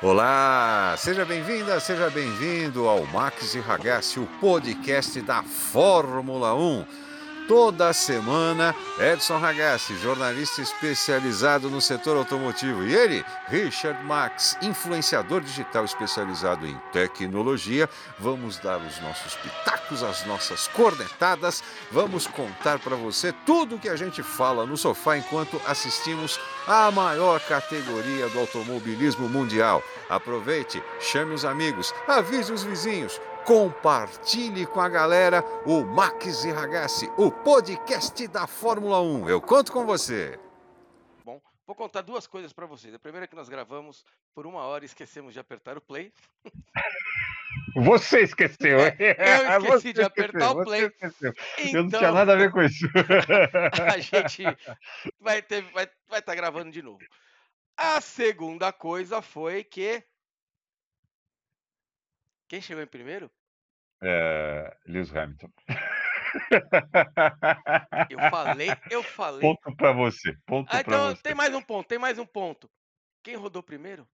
Olá, seja bem-vinda, seja bem-vindo ao Max e Ragazzi, o podcast da Fórmula 1. Toda semana, Edson Ragazzi, jornalista especializado no setor automotivo, e ele, Richard Max, influenciador digital especializado em tecnologia. Vamos dar os nossos pitacos, as nossas cornetadas, vamos contar para você tudo o que a gente fala no sofá enquanto assistimos a maior categoria do automobilismo mundial. Aproveite, chame os amigos, avise os vizinhos compartilhe com a galera o Max e Ragazzi, o podcast da Fórmula 1. Eu conto com você. Bom, vou contar duas coisas para vocês. A primeira é que nós gravamos por uma hora e esquecemos de apertar o play. Você esqueceu, hein? É, eu esqueci de apertar o play. Então, eu não tinha então nada a ver com isso. a gente vai estar vai, vai tá gravando de novo. A segunda coisa foi que. Quem chegou em primeiro? É, Lewis Hamilton. Eu falei, eu falei. Ponto para você. Ponto ah, então você. tem mais um ponto, tem mais um ponto. Quem rodou primeiro?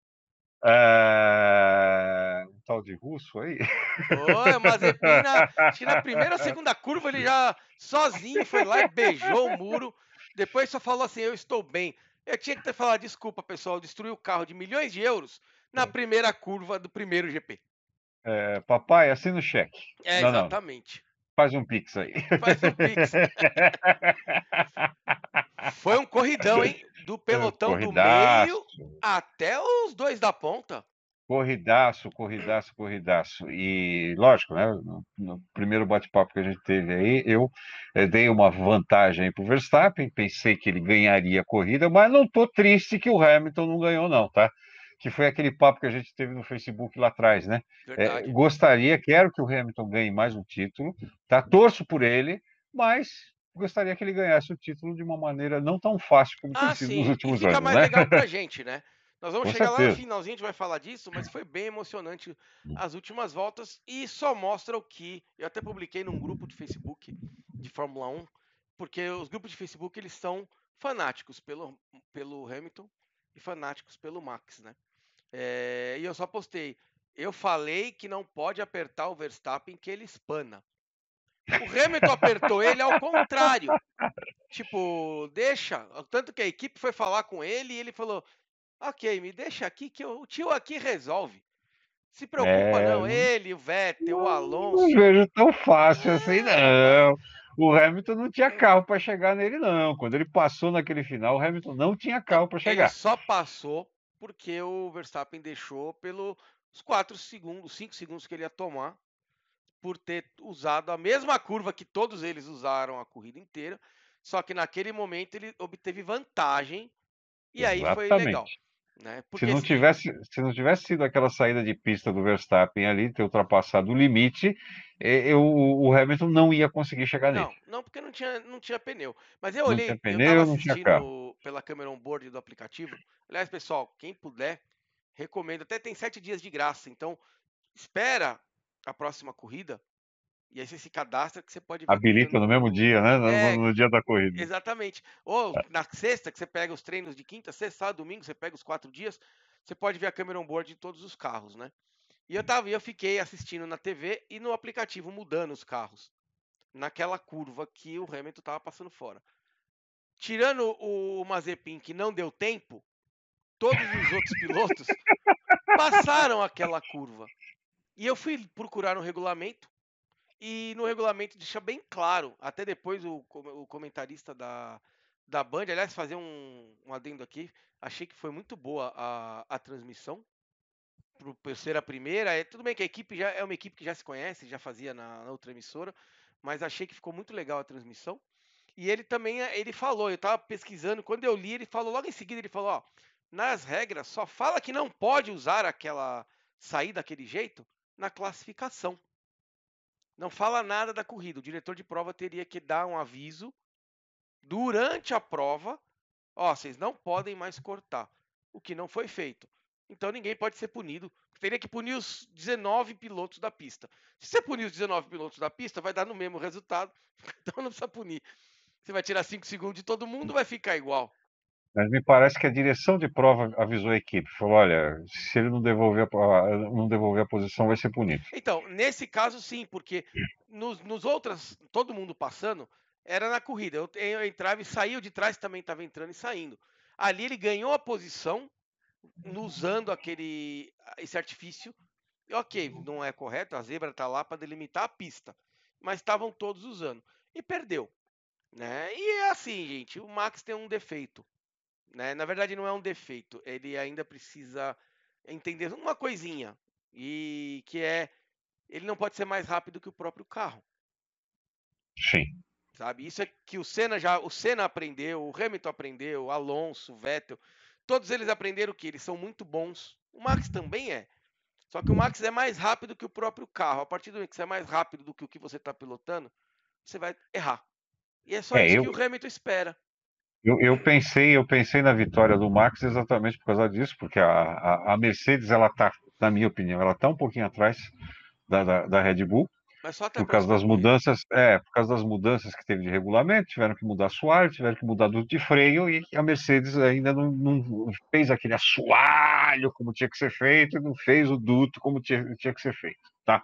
É... Um tal de russo aí? Foi, o Mazepina. Acho que na primeira ou segunda curva ele já sozinho foi lá e beijou o muro. Depois só falou assim: Eu estou bem. Eu tinha que ter falado: Desculpa, pessoal, destruiu o carro de milhões de euros na primeira curva do primeiro GP. É, papai, assina o cheque. É, não, exatamente. Não. Faz um pix aí. Faz um pix. Foi um corridão, hein? Do pelotão do meio até os dois da ponta. Corridaço, corridaço, corridaço. E, lógico, né? No, no primeiro bate-papo que a gente teve aí, eu eh, dei uma vantagem para o Verstappen, pensei que ele ganharia a corrida, mas não estou triste que o Hamilton não ganhou, não, tá? Que foi aquele papo que a gente teve no Facebook lá atrás, né? É, gostaria, quero que o Hamilton ganhe mais um título, tá? Torço por ele, mas gostaria que ele ganhasse o título de uma maneira não tão fácil como ah, tem sido nos últimos anos. Fica mais né? legal pra gente, né? Nós vamos Com chegar certeza. lá no finalzinho, a gente vai falar disso, mas foi bem emocionante as últimas voltas e só mostra o que. Eu até publiquei num grupo de Facebook de Fórmula 1, porque os grupos de Facebook eles são fanáticos pelo, pelo Hamilton e fanáticos pelo Max, né? É, e eu só postei. Eu falei que não pode apertar o Verstappen que ele espana. O Hamilton apertou ele ao contrário. Tipo, deixa. Tanto que a equipe foi falar com ele e ele falou: Ok, me deixa aqui que eu, o tio aqui resolve. Se preocupa, é... não. Ele, o Vettel, o Alonso. Não vejo tão fácil assim, não. O Hamilton não tinha carro para chegar nele, não. Quando ele passou naquele final, o Hamilton não tinha carro para chegar. Ele só passou porque o Verstappen deixou pelos 4 segundos, 5 segundos que ele ia tomar, por ter usado a mesma curva que todos eles usaram a corrida inteira, só que naquele momento ele obteve vantagem e aí Exatamente. foi legal. Né? Porque se, não tivesse, se não tivesse sido aquela saída de pista do Verstappen ali, ter ultrapassado o limite, eu, o Hamilton não ia conseguir chegar não, nele. Não, porque não tinha, não tinha pneu. Mas eu olhei, não tinha pneu, eu não tinha carro. pela câmera on-board do aplicativo. Aliás, pessoal, quem puder, recomendo. Até tem sete dias de graça, então espera a próxima corrida e aí você se cadastra que você pode ver. Habilita no mesmo dia, né? No, é, no, dia da corrida. Exatamente. Ou é. na sexta, que você pega os treinos de quinta, sexta, sábado, domingo, você pega os quatro dias, você pode ver a câmera on-board de todos os carros, né? E eu, tava, eu fiquei assistindo na TV e no aplicativo mudando os carros. Naquela curva que o Hamilton estava passando fora. Tirando o Mazepin, que não deu tempo, todos os outros pilotos passaram aquela curva. E eu fui procurar no regulamento e no regulamento deixa bem claro, até depois o, o comentarista da, da Band, aliás, fazer um, um adendo aqui, achei que foi muito boa a, a transmissão, por ser a primeira. É, tudo bem que a equipe já é uma equipe que já se conhece, já fazia na, na outra emissora, mas achei que ficou muito legal a transmissão. E ele também, ele falou, eu estava pesquisando, quando eu li, ele falou, logo em seguida ele falou, ó, nas regras só fala que não pode usar aquela sair daquele jeito na classificação. Não fala nada da corrida. O diretor de prova teria que dar um aviso durante a prova. Ó, vocês não podem mais cortar. O que não foi feito. Então ninguém pode ser punido. Teria que punir os 19 pilotos da pista. Se você punir os 19 pilotos da pista, vai dar no mesmo resultado. Então não precisa punir. Você vai tirar 5 segundos de todo mundo, vai ficar igual. Mas me parece que a direção de prova avisou a equipe, falou, olha, se ele não devolver a, não devolver a posição, vai ser punido. Então, nesse caso sim, porque nos, nos outros, todo mundo passando, era na corrida. Eu, eu entrava e saía, de trás também estava entrando e saindo. Ali ele ganhou a posição usando aquele esse artifício. E, ok, não é correto, a zebra está lá para delimitar a pista, mas estavam todos usando e perdeu, né? E é assim, gente, o Max tem um defeito, né? Na verdade não é um defeito, ele ainda precisa entender uma coisinha e que é ele não pode ser mais rápido que o próprio carro. Sim. Sabe? Isso é que o Senna já, o Senna aprendeu, o Hamilton aprendeu, o Alonso, o Vettel, todos eles aprenderam que eles são muito bons. O Max também é. Só que o Max é mais rápido que o próprio carro. A partir do momento que você é mais rápido do que o que você está pilotando, você vai errar. E é só é, isso eu... que o Hamilton espera. Eu, eu, pensei, eu pensei na vitória do Max exatamente por causa disso, porque a, a, a Mercedes, ela tá, na minha opinião, ela tá um pouquinho atrás da, da, da Red Bull. por causa das mudanças, é, por causa das mudanças que teve de regulamento, tiveram que mudar assoalho, tiveram que mudar duto de freio e a Mercedes ainda não, não, fez aquele assoalho como tinha que ser feito, não fez o duto como tinha, tinha que ser feito, tá?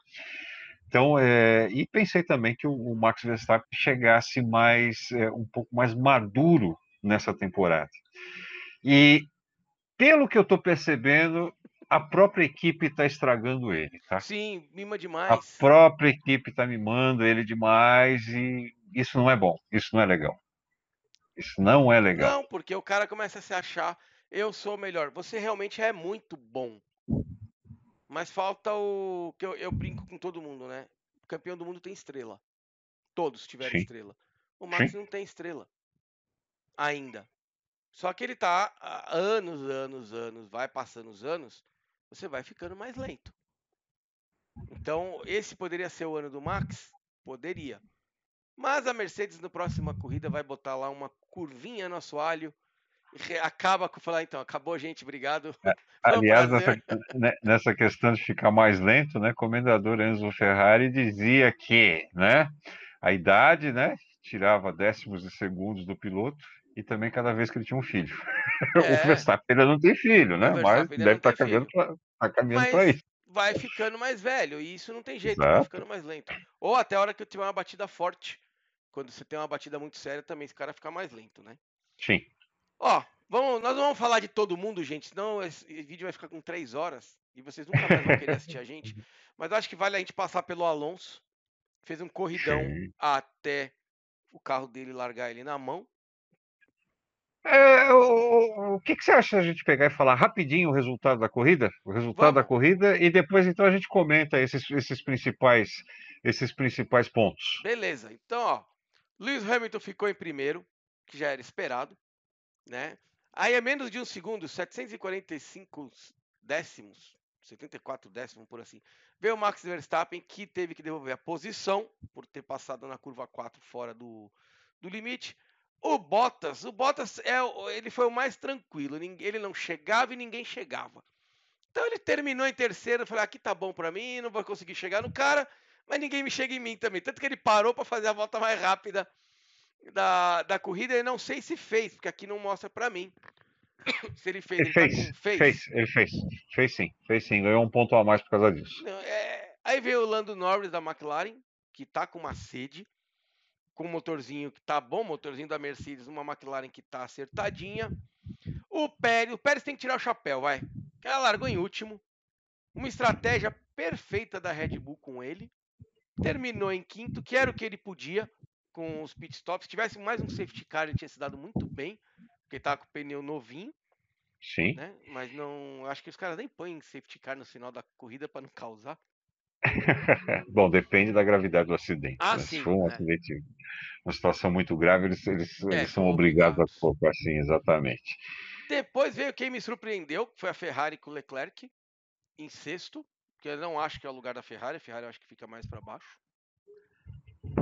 Então, é, e pensei também que o, o Max Verstappen chegasse mais é, um pouco mais maduro nessa temporada. E pelo que eu estou percebendo, a própria equipe está estragando ele, tá? Sim, mima demais. A própria equipe está mimando ele demais e isso não é bom, isso não é legal. Isso não é legal. Não, porque o cara começa a se achar, eu sou melhor. Você realmente é muito bom. Mas falta o que eu, eu brinco com todo mundo, né? O campeão do mundo tem estrela. Todos tiveram Sim. estrela. O Max Sim. não tem estrela ainda. Só que ele tá há anos, anos, anos, vai passando os anos, você vai ficando mais lento. Então, esse poderia ser o ano do Max? Poderia. Mas a Mercedes, na próxima corrida, vai botar lá uma curvinha no assoalho. Acaba com falar, então, acabou, gente, obrigado. É, aliás, nessa, né, nessa, questão de ficar mais lento, né? Comendador Enzo Ferrari dizia que, né? A idade, né? Tirava décimos de segundos do piloto e também cada vez que ele tinha um filho. É. O Verstappen ainda não tem filho, né? Mas deve estar tá caminhando tá caminhando para isso. Vai ficando mais velho, e isso não tem jeito, Exato. vai ficando mais lento. Ou até a hora que eu tiver uma batida forte. Quando você tem uma batida muito séria, também esse cara fica mais lento, né? Sim. Ó, vamos, nós não vamos falar de todo mundo, gente, senão esse vídeo vai ficar com três horas e vocês nunca mais vão querer assistir a gente. Mas acho que vale a gente passar pelo Alonso. Fez um corridão Sim. até o carro dele largar ele na mão. É, o, o que, que, você acha a gente pegar e falar rapidinho o resultado da corrida? O resultado Vamos. da corrida e depois então a gente comenta esses, esses principais esses principais pontos. Beleza. Então, ó, Lewis Hamilton ficou em primeiro, que já era esperado, né? Aí é menos de um segundo, 745 décimos, 74 décimos por assim. Veio o Max Verstappen que teve que devolver a posição por ter passado na curva 4 fora do, do limite. O Bottas, o Bottas é, ele foi o mais tranquilo. Ele não chegava e ninguém chegava. Então ele terminou em terceiro. Eu falei, aqui tá bom para mim, não vou conseguir chegar no cara, mas ninguém me chega em mim também. Tanto que ele parou para fazer a volta mais rápida da, da corrida. Eu não sei se fez, porque aqui não mostra para mim. se ele fez. Ele, ele tá fez, tá fez, fez. Ele fez. Fez sim, fez sim. Ganhou um ponto a mais por causa disso. Não, é... Aí veio o Lando Norris da McLaren, que tá com uma sede com o motorzinho que tá bom, motorzinho da Mercedes, uma McLaren que tá acertadinha. O Pérez, o Pérez tem que tirar o chapéu, vai. Ela largou em último. Uma estratégia perfeita da Red Bull com ele. Terminou em quinto, que era o que ele podia com os pitstops. Se tivesse mais um safety car, ele tinha se dado muito bem, porque tava com o pneu novinho. Sim. Né? Mas não, acho que os caras nem põem safety car no final da corrida para não causar. Bom, depende da gravidade do acidente. Ah, né? sim, Se for um é. acidente, uma situação muito grave, eles, eles, é, eles são obrigados a colocar assim, exatamente. Depois veio quem me surpreendeu, que foi a Ferrari com o Leclerc, em sexto, que eu não acho que é o lugar da Ferrari, a Ferrari eu acho que fica mais para baixo.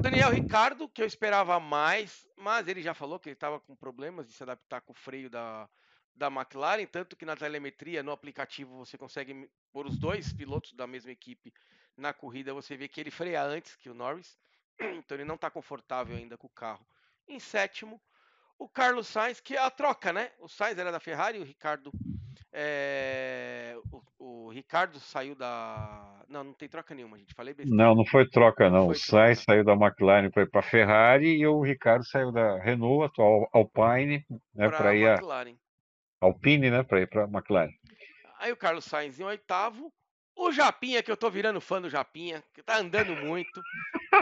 Daniel Ricardo, que eu esperava mais, mas ele já falou que ele estava com problemas de se adaptar com o freio da, da McLaren, tanto que na telemetria, no aplicativo, você consegue pôr os dois pilotos da mesma equipe na corrida você vê que ele freia antes que o Norris, então ele não está confortável ainda com o carro. Em sétimo, o Carlos Sainz, que é a troca, né? O Sainz era da Ferrari, o Ricardo. É, o, o, Ricardo saiu da. Não, não tem troca nenhuma, gente. Falei besteira. Não, não foi troca, não. não foi o Sainz troca. saiu da McLaren para ir para a Ferrari e o Ricardo saiu da Renault, atual Alpine, né, para ir a Alpine, né, para ir para a McLaren. Aí o Carlos Sainz em oitavo. O Japinha, que eu tô virando fã do Japinha, que tá andando muito.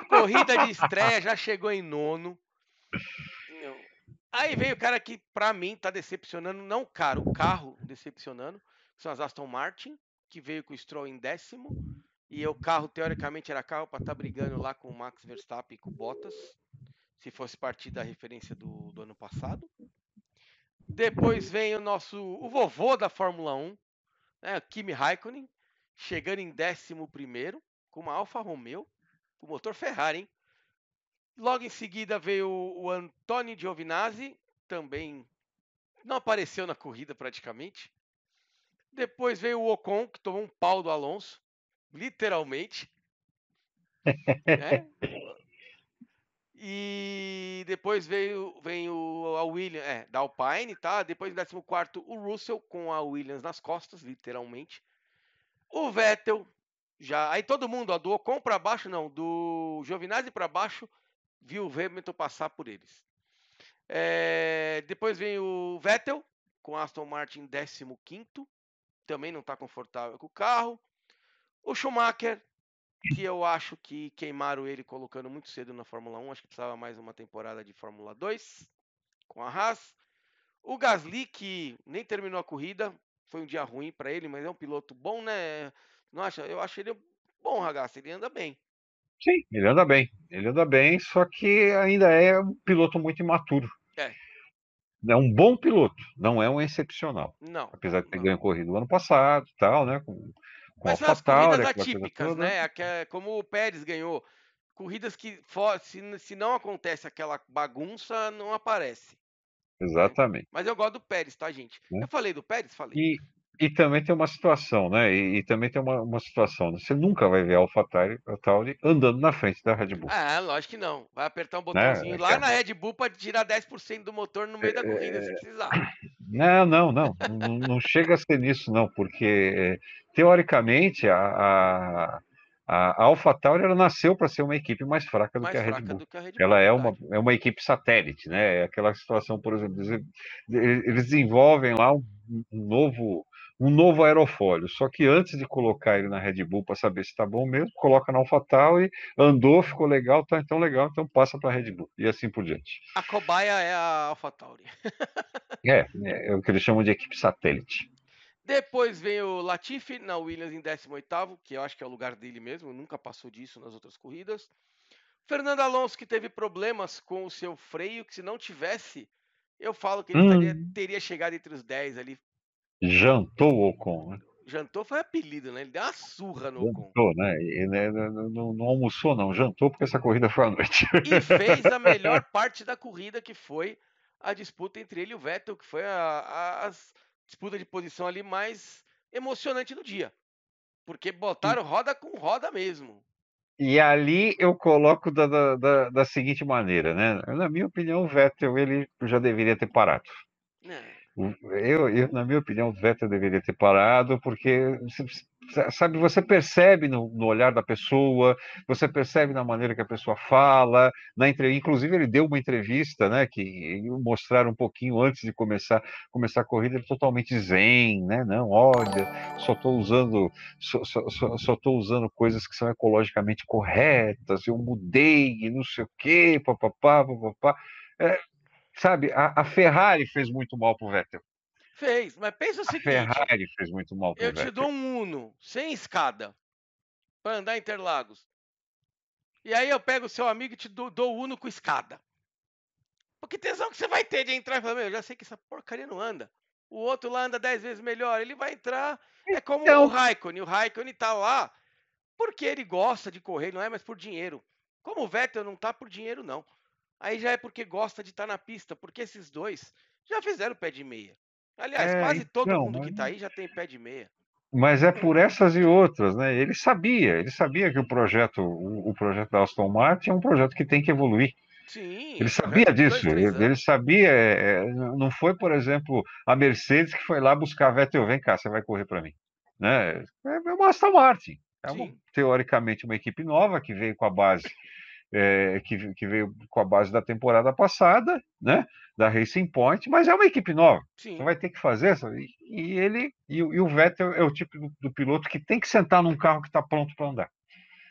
Corrida de estreia, já chegou em nono. Aí veio o cara que, pra mim, tá decepcionando, não caro, o carro decepcionando, são as Aston Martin, que veio com o Stroll em décimo. E o carro, teoricamente, era carro para estar tá brigando lá com o Max Verstappen e com o Bottas, se fosse partir da referência do, do ano passado. Depois vem o nosso, o vovô da Fórmula 1, né, Kimi Raikkonen, chegando em décimo primeiro, com uma Alfa Romeo, com motor Ferrari, hein? Logo em seguida veio o Antônio Giovinazzi, também não apareceu na corrida praticamente. Depois veio o Ocon, que tomou um pau do Alonso, literalmente. né? E depois veio, vem o a Williams, é, da Alpine, tá? Depois em 14 o Russell com a Williams nas costas, literalmente. O Vettel já, aí todo mundo, ó, do Ocon para baixo não, do Giovinazzi para baixo, viu o Hamilton passar por eles. É, depois vem o Vettel, com Aston Martin 15, também não está confortável com o carro. O Schumacher, que eu acho que queimaram ele colocando muito cedo na Fórmula 1, acho que precisava mais uma temporada de Fórmula 2 com a Haas. O Gasly, que nem terminou a corrida, foi um dia ruim para ele, mas é um piloto bom, né? Não acha? Eu acho ele bom, Ragazzi, ele anda bem. Sim, ele anda bem. Ele anda bem, só que ainda é um piloto muito imaturo. É. É um bom piloto, não é um excepcional. Não. Apesar de ter ganho corrida no ano passado e tal, né? Com, com Mas são as corridas atípicas, né? É como o Pérez ganhou. Corridas que, se não acontece aquela bagunça, não aparece. Exatamente. Mas eu gosto do Pérez, tá, gente? É. Eu falei do Pérez? Falei. E, e também tem uma situação, né? E, e também tem uma, uma situação. Né? Você nunca vai ver a AlphaTauri andando na frente da Red Bull. Ah, lógico que não. Vai apertar um né, botãozinho né? lá é... na Red Bull para tirar 10% do motor no meio é... da corrida, se é, precisar. Não, não, não. não, não chega a ser nisso, não, porque teoricamente a, a, a AlphaTauri ela nasceu para ser uma equipe mais fraca do, mais que, a Red Bull. Que a Red Bull. Ela é uma, é uma equipe satélite, né? É aquela situação, por exemplo, eles desenvolvem lá um, um novo um novo aerofólio. Só que antes de colocar ele na Red Bull para saber se está bom mesmo, coloca na AlphaTauri, andou, ficou legal, tá então legal, então passa para a Red Bull e assim por diante. A cobaia é a AlphaTauri. é, é, o que eles chamam de equipe satélite. Depois vem o Latifi na Williams em 18º, que eu acho que é o lugar dele mesmo, nunca passou disso nas outras corridas. Fernando Alonso que teve problemas com o seu freio, que se não tivesse, eu falo que ele hum. teria, teria chegado entre os 10 ali Jantou o Ocon, né? Jantou foi apelido, né? Ele deu uma surra no Ocon. Jantou, né? E, né não, não, não, almoçou, não. Jantou porque essa corrida foi à noite. E fez a melhor parte da corrida, que foi a disputa entre ele e o Vettel, que foi a, a, a disputa de posição ali mais emocionante do dia. Porque botaram roda com roda mesmo. E ali eu coloco da, da, da, da seguinte maneira, né? Na minha opinião, o Vettel ele já deveria ter parado. É. Eu, eu, na minha opinião, o Vettel deveria ter parado, porque sabe, você percebe no, no, olhar da pessoa, você percebe na maneira que a pessoa fala, na entre... inclusive ele deu uma entrevista, né, que mostraram um pouquinho antes de começar começar a corrida, ele totalmente zen, né, não, olha, só estou usando só, só, usando coisas que são ecologicamente corretas, eu mudei, não sei o quê, papapá, papapá. É, Sabe, a, a Ferrari fez muito mal pro Vettel. Fez, mas pensa o seguinte. A Ferrari fez muito mal eu Vettel. Te dou um Uno, sem escada, para andar em Interlagos. E aí eu pego o seu amigo e te dou, dou o Uno com escada. Porque tesão que você vai ter de entrar e falar, meu, eu já sei que essa porcaria não anda. O outro lá anda dez vezes melhor. Ele vai entrar. É como então... o Raikkonen. O Raikkonen tá lá porque ele gosta de correr, não é mais por dinheiro. Como o Vettel não tá por dinheiro, não aí já é porque gosta de estar tá na pista, porque esses dois já fizeram pé de meia. Aliás, é, quase todo então, mundo mas... que está aí já tem pé de meia. Mas é por essas e outras, né? Ele sabia, ele sabia que o projeto, o, o projeto da Aston Martin é um projeto que tem que evoluir. Sim. Ele sabia disso, ele, ele, sabia. É, não foi, por exemplo, a Mercedes que foi lá buscar Vettel, vem cá, você vai correr para mim. Né? É uma Aston Martin. É uma, teoricamente uma equipe nova que veio com a base é, que, que, veio com a base da temporada passada, né? Da Racing Point, mas é uma equipe nova. Sim. Você vai ter que fazer. Sabe? E ele e, e, o Vettel é o tipo do, do, piloto que tem que sentar num carro que está pronto para andar.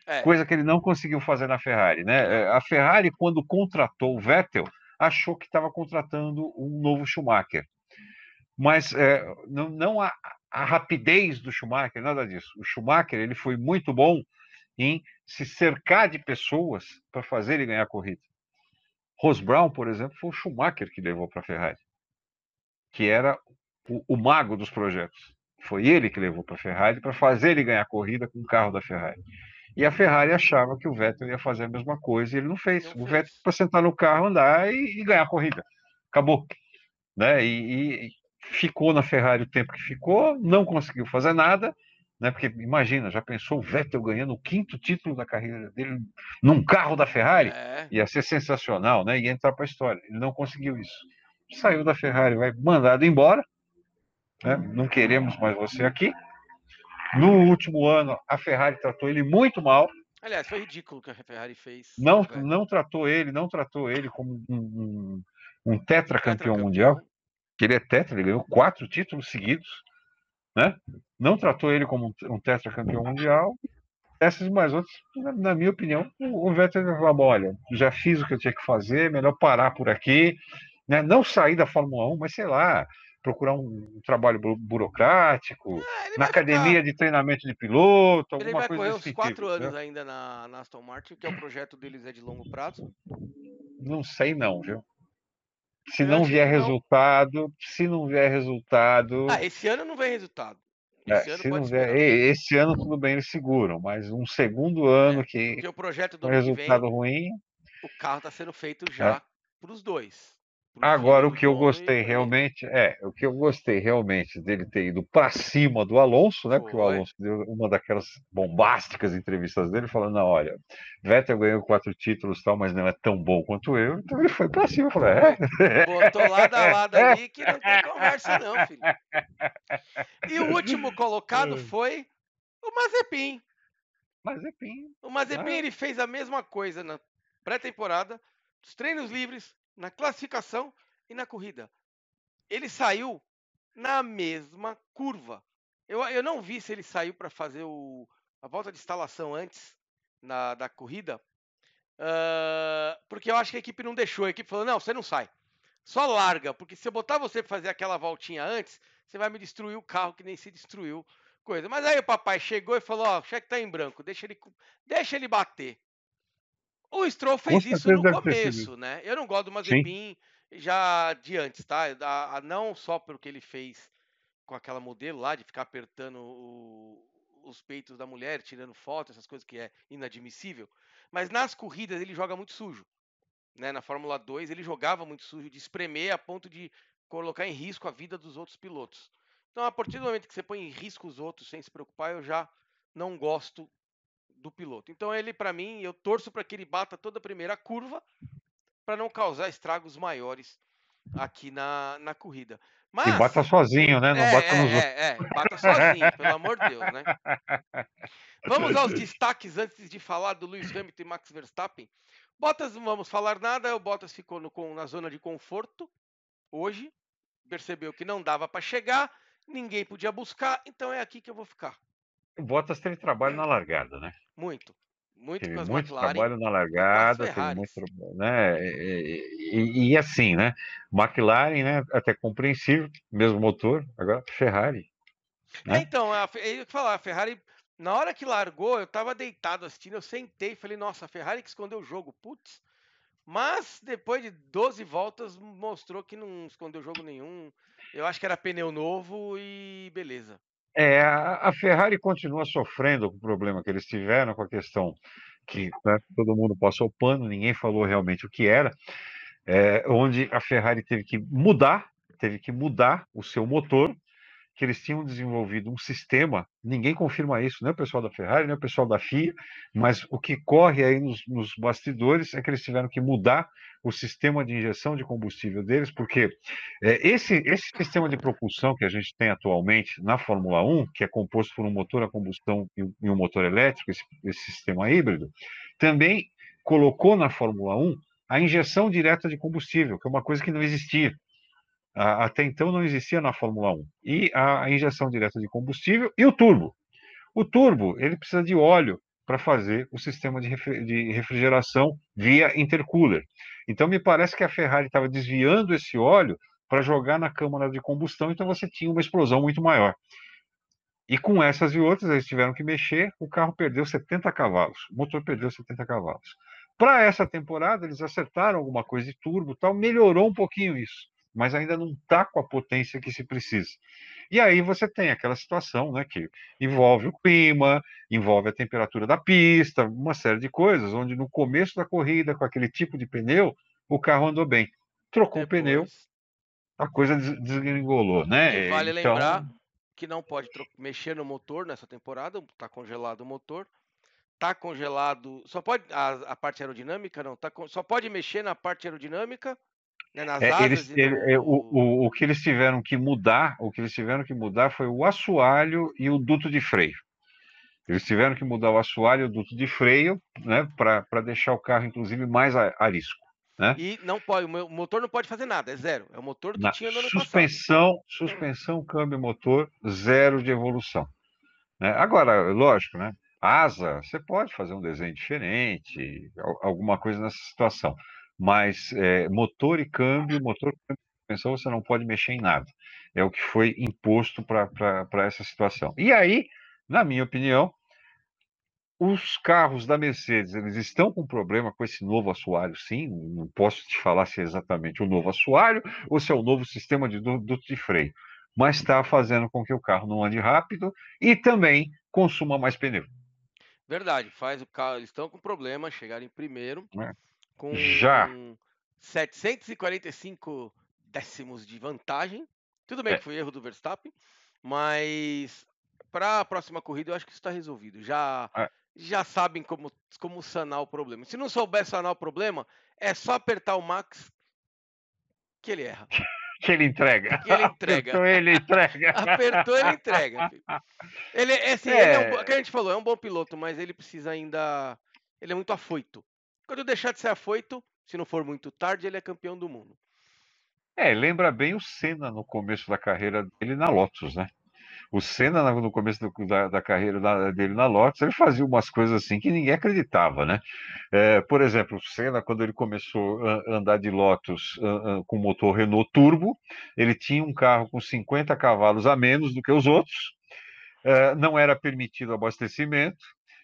É. Coisa que ele não conseguiu fazer na Ferrari, né? É, a Ferrari, quando contratou o Vettel, achou que estava contratando um novo Schumacher. Mas é, não, não a, a rapidez do Schumacher, nada disso. O Schumacher ele foi muito bom em se cercar de pessoas para fazer ele ganhar a corrida. Ross Brown, por exemplo, foi o Schumacher que levou para a Ferrari, que era o, o, mago dos projetos. Foi ele que levou para a Ferrari para fazer ele ganhar a corrida com o carro da Ferrari. E a Ferrari achava que o Vettel ia fazer a mesma coisa e ele não fez. Não o fez. Vettel para sentar no carro, andar e, e, ganhar a corrida. Acabou. Né? E, e ficou na Ferrari o tempo que ficou, não conseguiu fazer nada né? Porque imagina, já pensou o Vettel ganhando o quinto título da carreira dele num carro da Ferrari? É. Ia ser sensacional, né? Ia entrar para a história. Ele não conseguiu isso. Saiu da Ferrari, vai mandado embora. Né? Não queremos mais você aqui. No último ano, a Ferrari tratou ele muito mal. Aliás, foi ridículo o que a Ferrari fez. Não, não tratou ele, não tratou ele como um, um, um tetracampeão tetra mundial. Que ele é tetra, ele ganhou quatro títulos seguidos né? Não tratou ele como um tetracampeão mundial. Essas e mais outras, na, minha opinião, o, Vettel falou: olha, já fiz o que eu tinha que fazer, melhor parar por aqui, né? Não sair da Fórmula 1, mas sei lá, procurar um trabalho burocrático, ah, na academia ficar... de treinamento de piloto, alguma coisa Ele vai correr uns quatro tipo, anos né? ainda na, na, Aston Martin, que é o projeto deles é de longo prazo? Não sei não, viu? Se não vier resultado, se não vier resultado. Ah, esse ano não vem resultado. É, esse, é, ano, não vier, esse ano tudo bem, eles seguram, mas um segundo ano é, que. Porque o projeto do um resultado vem, ruim. O carro está sendo feito já é. para os dois. Agora, o que eu gostei realmente é o que eu gostei realmente dele ter ido para cima do Alonso, né? Porque o Alonso deu uma daquelas bombásticas entrevistas dele, falando: não, olha, Vettel ganhou quatro títulos tal, mas não é tão bom quanto eu. Então ele foi para cima, falou: é. Botou lado a lado ali que não tem conversa, não, filho. E o último colocado foi o Mazepin. Mazepin. O Mazepin ah. ele fez a mesma coisa na pré-temporada, os treinos livres na classificação e na corrida. Ele saiu na mesma curva. Eu, eu não vi se ele saiu para fazer o, a volta de instalação antes na, da corrida, uh, porque eu acho que a equipe não deixou. A equipe falou: não, você não sai. Só larga, porque se eu botar você para fazer aquela voltinha antes, você vai me destruir o carro que nem se destruiu. Coisa. Mas aí o papai chegou e falou: ó, o cheque tá em branco, deixa ele, deixa ele bater. O Stroll fez isso no começo, né? Eu não gosto do Mazepin Sim. já de antes, tá? A, a, não só pelo que ele fez com aquela modelo lá, de ficar apertando o, os peitos da mulher, tirando foto, essas coisas que é inadmissível. Mas nas corridas ele joga muito sujo. Né? Na Fórmula 2 ele jogava muito sujo, de espremer a ponto de colocar em risco a vida dos outros pilotos. Então, a partir do momento que você põe em risco os outros sem se preocupar, eu já não gosto do piloto. Então ele, para mim, eu torço para que ele bata toda a primeira curva para não causar estragos maiores aqui na, na corrida. Mas, e bata sozinho, né? Não é, bata é, nos... é, é, bata sozinho, pelo amor de Deus, né? Vamos aos destaques antes de falar do Lewis Hamilton e Max Verstappen. Bottas, não vamos falar nada, o Bottas ficou no, na zona de conforto hoje, percebeu que não dava para chegar, ninguém podia buscar, então é aqui que eu vou ficar. O Bottas teve trabalho na largada, né? Muito. Muito teve muito McLaren, trabalho na largada, teve muito, né? E, e, e, assim, né? McLaren, né? Até compreensível, mesmo motor, agora Ferrari. Né? É, então, a, eu ia falar, a Ferrari, na hora que largou, eu tava deitado assistindo, eu sentei e falei, nossa, a Ferrari que escondeu o jogo, putz. Mas depois de 12 voltas, mostrou que não escondeu jogo nenhum. Eu acho que era pneu novo e beleza. É, a Ferrari continua sofrendo com o problema que eles tiveram com a questão que né, todo mundo passou o pano, ninguém falou realmente o que era, é, onde a Ferrari teve que mudar, teve que mudar o seu motor, que eles tinham desenvolvido um sistema, ninguém confirma isso, nem o pessoal da Ferrari, nem o pessoal da FIA, mas o que corre aí nos, nos bastidores é que eles tiveram que mudar o sistema de injeção de combustível deles, porque é, esse, esse sistema de propulsão que a gente tem atualmente na Fórmula 1, que é composto por um motor a combustão e um motor elétrico, esse, esse sistema híbrido, também colocou na Fórmula 1 a injeção direta de combustível, que é uma coisa que não existia. Até então não existia na Fórmula 1. E a injeção direta de combustível e o turbo. O turbo, ele precisa de óleo para fazer o sistema de refrigeração via intercooler. Então me parece que a Ferrari estava desviando esse óleo para jogar na câmara de combustão, então você tinha uma explosão muito maior. E com essas e outras, eles tiveram que mexer, o carro perdeu 70 cavalos, o motor perdeu 70 cavalos. Para essa temporada, eles acertaram alguma coisa de turbo, tal, melhorou um pouquinho isso mas ainda não está com a potência que se precisa. E aí você tem aquela situação né, que envolve o clima, envolve a temperatura da pista, uma série de coisas, onde no começo da corrida, com aquele tipo de pneu, o carro andou bem. Trocou Depois... o pneu, a coisa desgringolou, né? E vale então... lembrar que não pode mexer no motor nessa temporada, está congelado o motor. Tá congelado. Só pode. A, a parte aerodinâmica, não. Tá, só pode mexer na parte aerodinâmica né, é, eles, ele, no... É, o, o, o que eles tiveram que mudar, o que eles tiveram que mudar foi o assoalho e o duto de freio. Eles tiveram que mudar o assoalho e o duto de freio, né, para deixar o carro, inclusive, mais arisco. Né? E não pode, o motor não pode fazer nada, é zero. É o motor que Na tinha no ano suspensão, passado. Suspensão, câmbio, motor, zero de evolução. Né? Agora, lógico, né? Asa, você pode fazer um desenho diferente, alguma coisa nessa situação mas é, motor e câmbio, motor e suspensão, você não pode mexer em nada. É o que foi imposto para essa situação. E aí, na minha opinião, os carros da Mercedes, eles estão com problema com esse novo assoalho, sim. Não posso te falar se é exatamente o novo assoalho ou se é o novo sistema de duto de freio. Mas está fazendo com que o carro não ande rápido e também consuma mais pneu. Verdade, faz o carro. Eles estão com problema, chegarem primeiro. É com Já. 745 décimos de vantagem. Tudo bem é. que foi erro do Verstappen, mas para a próxima corrida eu acho que isso está resolvido. Já é. já sabem como, como sanar o problema. Se não souber sanar o problema, é só apertar o Max que ele erra. Que ele entrega. Que ele entrega. Apertou, ele entrega. Apertou, ele entrega. Filho. Ele, é, assim, é. Ele é um, que a gente falou, é um bom piloto, mas ele precisa ainda. Ele é muito afoito. Quando deixar de ser afoito, se não for muito tarde, ele é campeão do mundo. É, lembra bem o Senna no começo da carreira dele na Lotus, né? O Senna, no começo do, da, da, carreira dele na Lotus, ele fazia umas coisas assim que ninguém acreditava, né? É, por exemplo, o Senna, quando ele começou a andar de Lotus com motor Renault Turbo, ele tinha um carro com 50 cavalos a menos do que os outros, é, não era permitido abastecimento,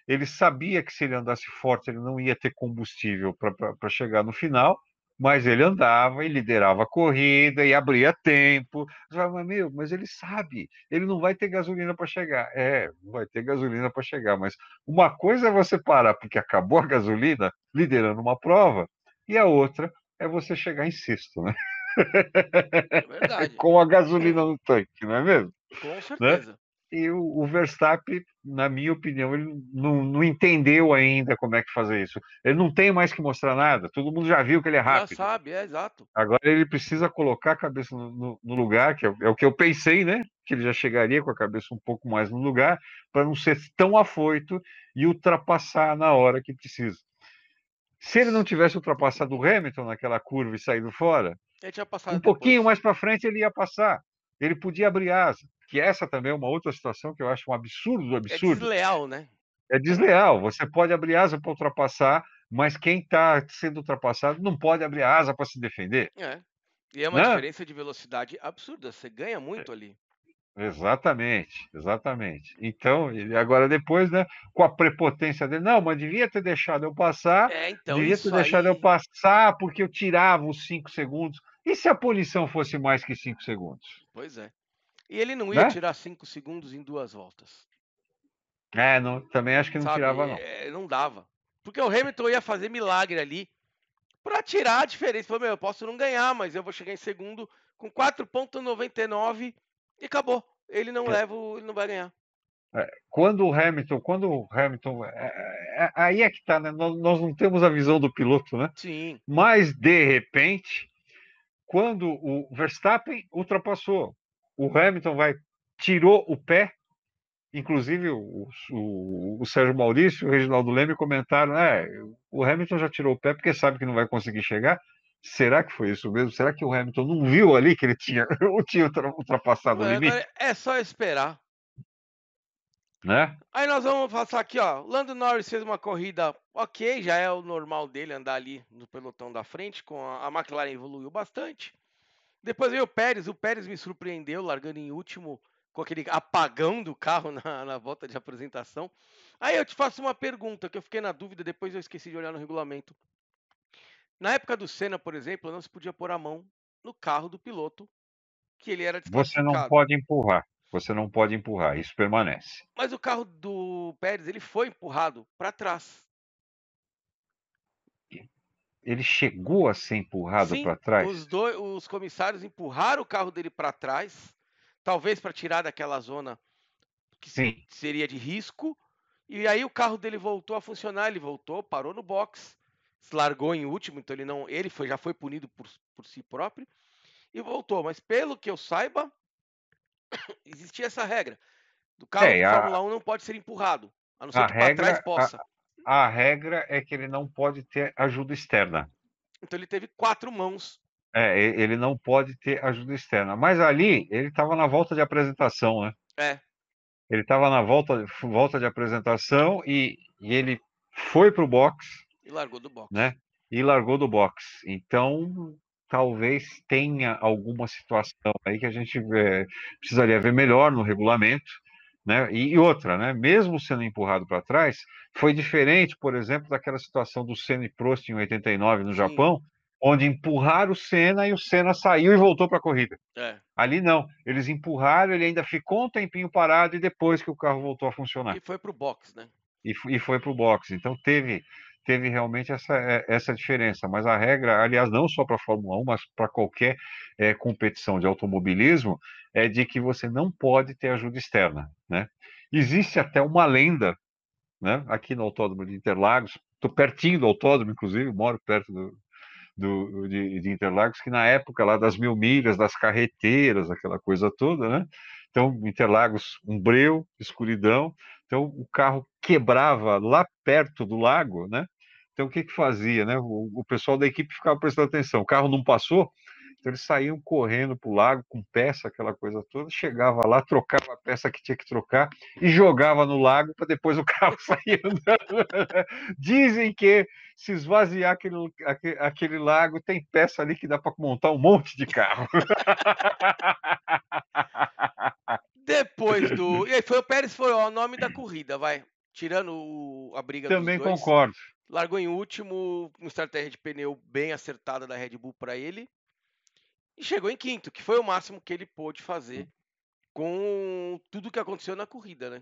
ele sabia que se ele andasse forte, ele não ia ter combustível para chegar no final, mas ele andava e liderava a corrida e abria tempo. Falava, meu, mas ele sabe, ele não vai ter gasolina para chegar. É, não vai ter gasolina para chegar, mas uma coisa é você parar porque acabou a gasolina liderando uma prova, e a outra é você chegar em sexto, né? É verdade. Com a gasolina no tanque, não é mesmo? Com né? certeza. Né? E o, Verstappen, na minha opinião, ele não, não, entendeu ainda como é que fazer isso. Ele não tem mais que mostrar nada. Todo mundo já viu que ele é rápido. Já sabe, é exato. Agora ele precisa colocar a cabeça no, no, no lugar, que é, é, o que eu pensei, né? Que ele já chegaria com a cabeça um pouco mais no lugar, para não ser tão afoito e ultrapassar na hora que precisa. Se ele não tivesse ultrapassado o Hamilton naquela curva e saído fora, um pouquinho mais para frente ele ia passar. Ele podia abrir asa que essa também é uma outra situação que eu acho um absurdo do é absurdo. É desleal, né? É desleal. Você pode abrir asa para ultrapassar, mas quem está sendo ultrapassado não pode abrir asa para se defender. É. E é uma né? diferença de velocidade absurda. Você ganha muito é. ali. Exatamente, exatamente. Então, agora depois, né, com a prepotência dele, não, mas devia ter deixado eu passar, é, então, devia ter deixado aí... eu passar porque eu tirava os cinco segundos. E se a punição fosse mais que cinco segundos? Pois é. E ele não ia né? tirar 5 segundos em duas voltas. É, não, também acho que não Sabe, tirava, não. É, não dava. Porque o Hamilton ia fazer milagre ali para tirar a diferença. Falou, meu, eu posso não ganhar, mas eu vou chegar em segundo com 4,99 e acabou. ele não É. leva, ele não vai ganhar. Quando o Hamilton, quando o Hamilton, é- é- aí é que tá, né? Nós, nós não temos a visão do piloto, né? Sim, Mas de repente, quando o Verstappen ultrapassou, o Hamilton vai tirou o pé. Inclusive o, o, o Sérgio Maurício e o Reginaldo Leme comentaram: é, o Hamilton já tirou o pé porque sabe que não vai conseguir chegar. Será que foi isso mesmo? Será que o Hamilton não viu ali que ele tinha, o tinha ultra- ultrapassado o Agora limite? é só esperar. Né? Aí nós vamos passar aqui, ó. Lando Norris fez uma corrida ok, já é o normal dele andar ali no pelotão da frente, com a, a McLaren evoluiu bastante. Depois veio o Pérez, o Pérez me surpreendeu, largando em último com aquele apagão do carro na, na volta de apresentação. Aí eu te faço uma pergunta que eu fiquei na dúvida, depois eu esqueci de olhar no regulamento. Na época do Senna, por exemplo, não se podia pôr a mão no carro do piloto, que ele era Você não pode empurrar. Você não pode empurrar, isso permanece. Mas o carro do Pérez, ele foi empurrado para trás. Ele chegou a ser empurrado para trás. Os, dois, os comissários empurraram o carro dele para trás, talvez para tirar daquela zona que Sim. seria de risco. E aí o carro dele voltou a funcionar, ele voltou, parou no box, se largou em último, então ele não, ele foi, já foi punido por, por si próprio e voltou. Mas pelo que eu saiba, existia essa regra do carro É, de a- Fórmula 1 não pode ser empurrado, a não ser a que para trás possa. A regra é que ele não pode ter ajuda externa. Então ele teve quatro mãos. É, ele não pode ter ajuda externa. Mas ali, ele estava na volta de apresentação, né? É, Ele estava na volta, volta de apresentação e, e ele foi para o box, e largou do box. né? E largou do box. Então, talvez tenha alguma situação aí que a gente eh, precisaria ver melhor no regulamento, né? E, e outra, né? Mesmo sendo empurrado para trás, foi diferente, por exemplo, daquela situação do Senna e Prost em 89 no Sim. Japão, onde empurraram o Senna e o Senna saiu e voltou para a corrida. É. Ali não, eles empurraram, ele ainda ficou um tempinho parado e depois que o carro voltou a funcionar E foi pro box, né? e, e foi para o boxe. Então teve teve realmente essa, eh, essa diferença. Mas a regra, aliás, não só para a Fórmula 1, mas para qualquer eh, competição de automobilismo, é de que você não pode ter ajuda externa. Né? Existe até uma lenda né, aqui no Autódromo de Interlagos, estou pertinho do autódromo, inclusive, moro perto do, do- de, de Interlagos, que na época lá das mil milhas, das carreteiras, aquela coisa toda, né? Então, Interlagos, um breu, escuridão. Então, o carro quebrava lá perto do lago, né? Então, o que que fazia, né? O, o pessoal da equipe ficava prestando atenção. O carro não passou, então eles saíam correndo para o lago com peça, aquela coisa toda. Chegava lá, trocava a peça que tinha que trocar e jogava no lago para depois o carro sair andando. Dizem que se esvaziar aquele, aque- aquele lago, tem peça ali que dá para montar um monte de carro. Depois do. E aí foi o Pérez, foi ó, o nome da corrida, vai. Tirando o- a briga Também dos dois. concordo. Largou em último, uma estratégia de pneu bem acertada da Red Bull para ele. E chegou em quinto, que foi o máximo que ele pôde fazer com tudo que aconteceu na corrida, né?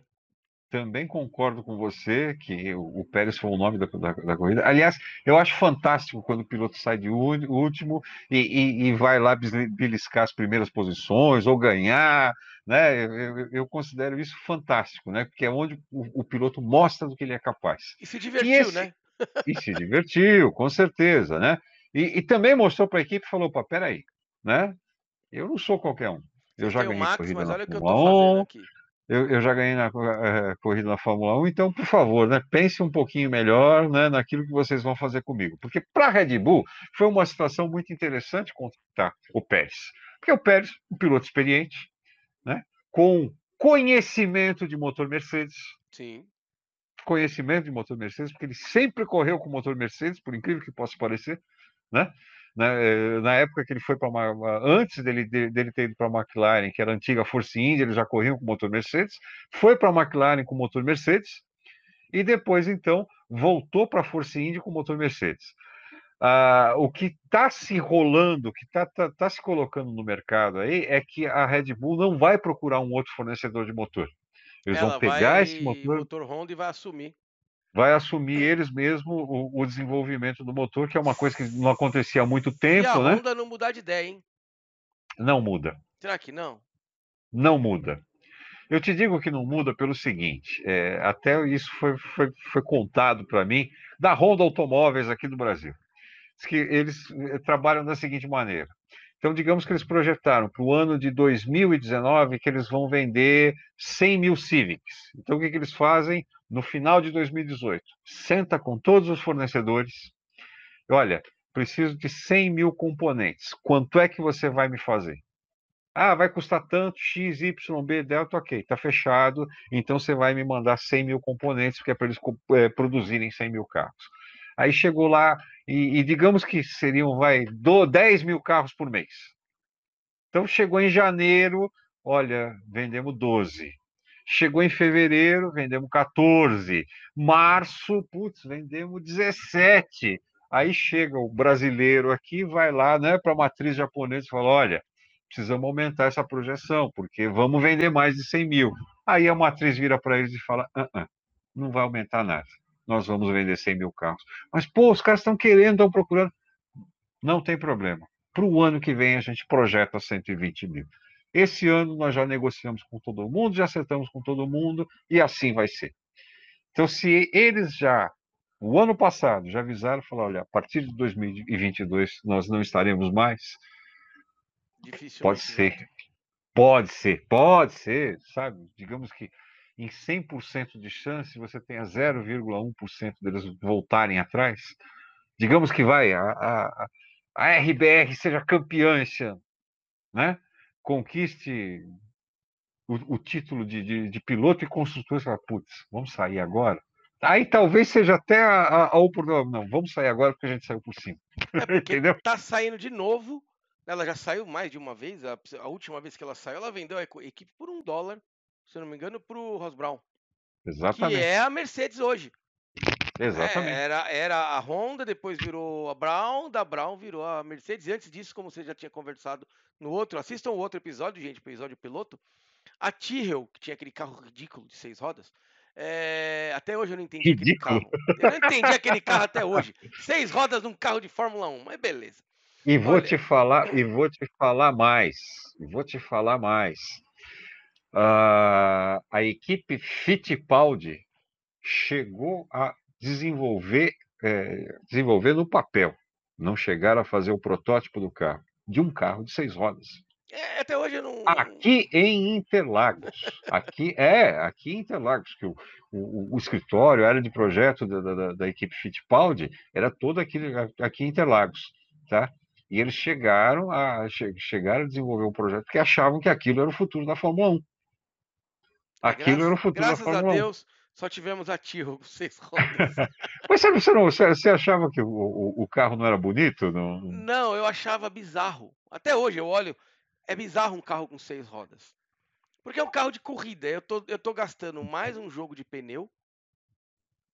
Também concordo com você que o, Pérez foi o nome da, da- da corrida. Aliás, eu acho fantástico quando o piloto sai de último e, e- e vai lá beliscar as primeiras posições ou ganhar, né? Eu, eu- eu considero isso fantástico, né? Porque é onde o, o piloto mostra do que ele é capaz. E se divertiu, esse- né? E se divertiu, com certeza, né? E, e também mostrou para a equipe e falou: pá, peraí, né? Eu não sou qualquer um. Eu já ganhei Max, corrida na Fórmula 1, fazendo aqui. eu, eu já ganhei na eh, corrida na Fórmula 1, então, por favor, né, pense um pouquinho melhor né, naquilo que vocês vão fazer comigo. Porque para a Red Bull foi uma situação muito interessante contratar o Pérez. Porque o Pérez, um piloto experiente, né, com conhecimento de motor Mercedes, Sim. Conhecimento de motor Mercedes, porque ele sempre correu com motor Mercedes, por incrível que possa parecer, né? Na, eh, na época que ele foi para antes dele, de- dele ter ido para a McLaren, que era a antiga Force India, ele já corria com motor Mercedes, foi para a McLaren com motor Mercedes e depois então voltou para a Force India com motor Mercedes. Ah, o que está se rolando, o que está tá, tá se colocando no mercado aí é que a Red Bull não vai procurar um outro fornecedor de motor. Eles Ela vão pegar vai esse motor, motor Honda e vai assumir. vai assumir eles mesmo o, o desenvolvimento do motor, que é uma coisa que não acontecia há muito e a tempo, né? Honda não mudar de ideia, hein? Não muda, Será que não? não muda. Eu te digo que não muda pelo seguinte: é, até isso foi, foi, foi contado para mim da Honda Automóveis aqui do Brasil. Diz que eles eh, trabalham da seguinte maneira. Então, digamos que eles projetaram para o ano de 2019 que eles vão vender 100 mil Civics. Então, o que, que eles fazem no final de 2018? Senta com todos os fornecedores. Olha, preciso de 100 mil componentes. Quanto é que você vai me fazer? Ah, vai custar tanto, X, Y, B, delta, ok, está fechado, então você vai me mandar 100 mil componentes, porque é para eles é, produzirem 100 mil carros. Aí chegou lá, e, e, digamos que seriam, vai, do 10 mil carros por mês. Então chegou em janeiro, olha, vendemos 12. Chegou em fevereiro, vendemos 14. Março, putz, vendemos 17. Aí chega o brasileiro aqui, vai lá né, para a matriz japonesa e fala: olha, precisamos aumentar essa projeção, porque vamos vender mais de 100 mil. Aí a matriz vira para eles e fala: não vai aumentar nada, nós vamos vender 100 mil carros. Mas, pô, os caras estão querendo, estão procurando. Não tem problema. Para o ano que vem a gente projeta 120 mil. Esse ano nós já negociamos com todo mundo, já acertamos com todo mundo e assim vai ser. Então, se eles já, o ano passado, já avisaram, falaram: olha, a partir de 2022 nós não estaremos mais Pode ser. Pode ser, pode ser, sabe? Digamos que em 100% de chance você tenha 0,1% deles voltarem atrás. Digamos que vai, a, a, a RBR seja campeã esse ano, né? Conquiste o, o título de, de, de, piloto e construtor. Você fala, putz, vamos sair agora? Aí talvez seja até a, a, oportunidade. Não, vamos sair agora porque a gente saiu por cima. É Entendeu? tá saindo de novo ela já saiu mais de uma vez. A, a, última vez que ela saiu, ela vendeu a equipe por um dólar, se não me engano, para o Ross Brown. Exatamente. Que é a Mercedes hoje. Exatamente. É, era, era a Honda, depois virou a Brown, da Brown virou a Mercedes. E antes disso, como você já tinha conversado no outro, assistam o outro episódio, gente, episódio piloto. A Tyrrell, que tinha aquele carro ridículo de seis rodas, é... Até hoje eu não entendi ridículo. aquele carro. Eu não entendi aquele carro até hoje. Seis rodas num carro de Fórmula 1, mas beleza. E vou Olha... te falar, e vou te falar mais, e vou te falar mais. Uh, a equipe Fittipaldi chegou a desenvolver, é, desenvolver no papel, não chegaram a fazer o protótipo do carro, de um carro de seis rodas. É, até hoje eu não. Aqui em Interlagos. Aqui é, aqui em Interlagos, que o, o, o escritório, a área de projeto da, da, da equipe Fittipaldi era todo aqui, aqui em Interlagos. Tá? E eles chegaram a, chegaram a desenvolver um projeto porque achavam que aquilo era o futuro da Fórmula 1. Aquilo graças, era o futuro da Fórmula 1. Graças a Deus, só tivemos a Tiro seis rodas. Mas sabe, você, não, você, você achava que o, o, o, carro não era bonito? Não... não, eu achava bizarro. Até hoje eu olho, é bizarro um carro com seis rodas. Porque é um carro de corrida. Eu tô, eu tô gastando mais um jogo de pneu.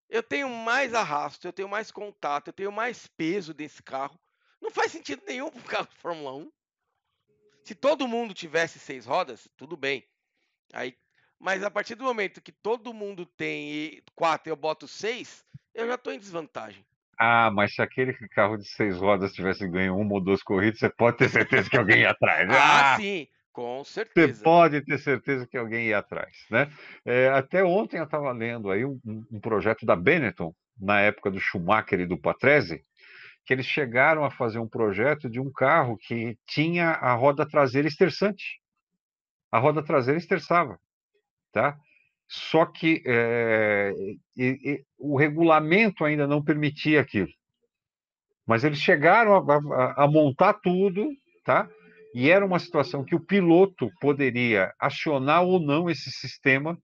Eu tenho mais arrasto, eu tenho mais contato, eu tenho mais peso desse carro. Não faz sentido nenhum para um carro de Fórmula 1. Se todo mundo tivesse seis rodas, tudo bem. Aí, mas a partir do momento que todo mundo tem quatro e eu boto seis, eu já estou em desvantagem. Ah, mas se aquele carro de seis rodas tivesse ganho uma ou duas corridas, você pode ter certeza que alguém ia atrás. Né? ah, sim, com certeza. Você pode ter certeza que alguém ia atrás, né? É, até ontem eu estava lendo aí um, um, projeto da Benetton, na época do Schumacher e do Patrese, que eles chegaram a fazer um projeto de um carro que tinha a roda traseira esterçante. A roda traseira esterçava, tá? Só que é, e, e, o regulamento ainda não permitia aquilo. Mas eles chegaram a, a, a montar tudo, tá? E era uma situação que o piloto poderia acionar ou não esse sistema.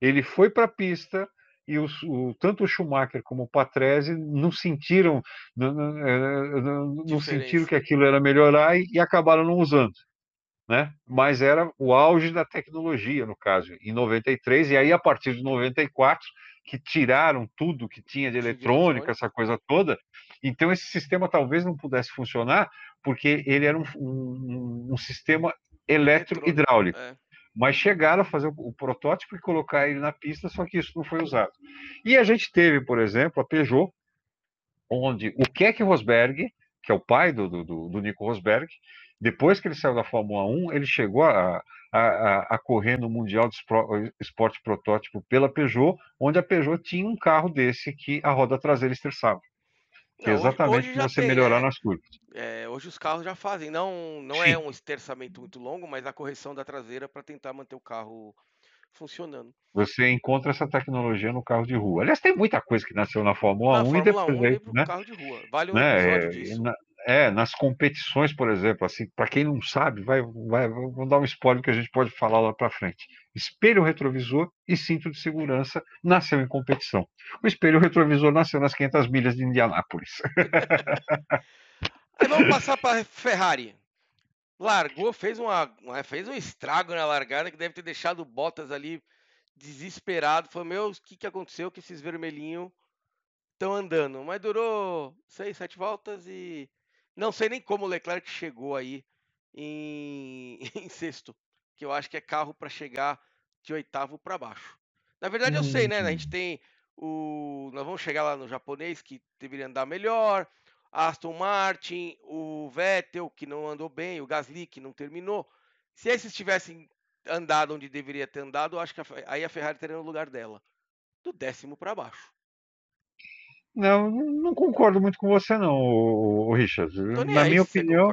Ele foi para a pista, e os, o, tanto o Schumacher como o Patrese não sentiram não, não, é, não sentiram que aquilo era melhorar e, e, acabaram não usando. Né? Mas era o auge da tecnologia, no caso, em 93, e aí a partir de 94, que tiraram tudo que tinha de eletrônica, essa coisa toda, então esse sistema talvez não pudesse funcionar, porque ele era um, um, um sistema eletro-hidráulico. É mas chegaram a fazer o, protótipo e colocar ele na pista, só que isso não foi usado. E a gente teve, por exemplo, a Peugeot, onde o Keck Rosberg, que é o pai do, do, do Nico Rosberg, Depois que ele saiu da Fórmula 1, ele chegou a, a, a correr no Mundial de Esporte Protótipo pela Peugeot, onde a Peugeot tinha um carro desse que a roda traseira estressava. Que é exatamente para você tem, melhorar é, nas curvas. É, hoje os carros já fazem, não, não é um esterçamento muito longo, mas a correção da traseira para tentar manter o carro funcionando. Você encontra essa tecnologia no carro de rua. Aliás, tem muita coisa que nasceu na Fórmula na 1 Fórmula e depois 1 veio, né? carro de rua. Vale um né? episódio é, disso. Na, é, nas competições, por exemplo, assim, para quem não sabe, vai, vai, vou dar um spoiler que a gente pode falar lá para frente. Espelho retrovisor e cinto de segurança nasceu em competição. O espelho retrovisor nasceu nas 500 milhas de Indianápolis. Aí vamos passar para Ferrari. Largou, fez, uma, fez um estrago na largada que deve ter deixado o Bottas ali desesperado. Falou, meu, o que, que aconteceu que esses vermelhinhos estão andando? Mas durou seis, sete voltas e não sei nem como o Leclerc chegou aí em, em sexto, que eu acho que é carro para chegar de oitavo para baixo. Na verdade, eu sei, né? A gente tem o. Nós vamos chegar lá no japonês, que deveria andar melhor. Aston Martin, o Vettel, que não andou bem, o Gasly, que não terminou. Se esses tivessem andado onde deveria ter andado, eu acho que a, aí a Ferrari teria no lugar dela. Do décimo para baixo. Não, não concordo muito com você, não, o Richard. Na minha opinião.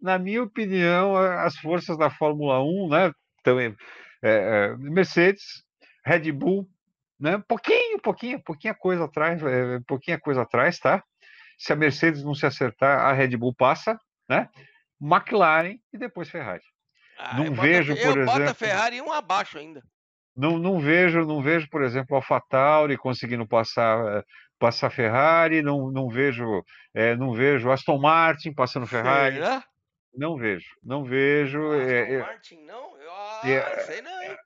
Na minha opinião, as forças da Fórmula 1, né? Também, é, é, Mercedes, Red Bull, né? Pouquinho, pouquinho, pouquinha coisa atrás, é, pouquinha coisa atrás, tá? Se a Mercedes não se acertar, a Red Bull passa, né? McLaren e depois Ferrari. Ah, não vejo, por eu exemplo. Bota a Ferrari um abaixo ainda. Não, não vejo, não vejo, por exemplo, a AlphaTauri conseguindo passar passar Ferrari, não, não vejo, é, não vejo Aston Martin passando Ferrari. Será? Não vejo, não vejo. Aston é, Martin não? Eu ah, é, sei não. Hein?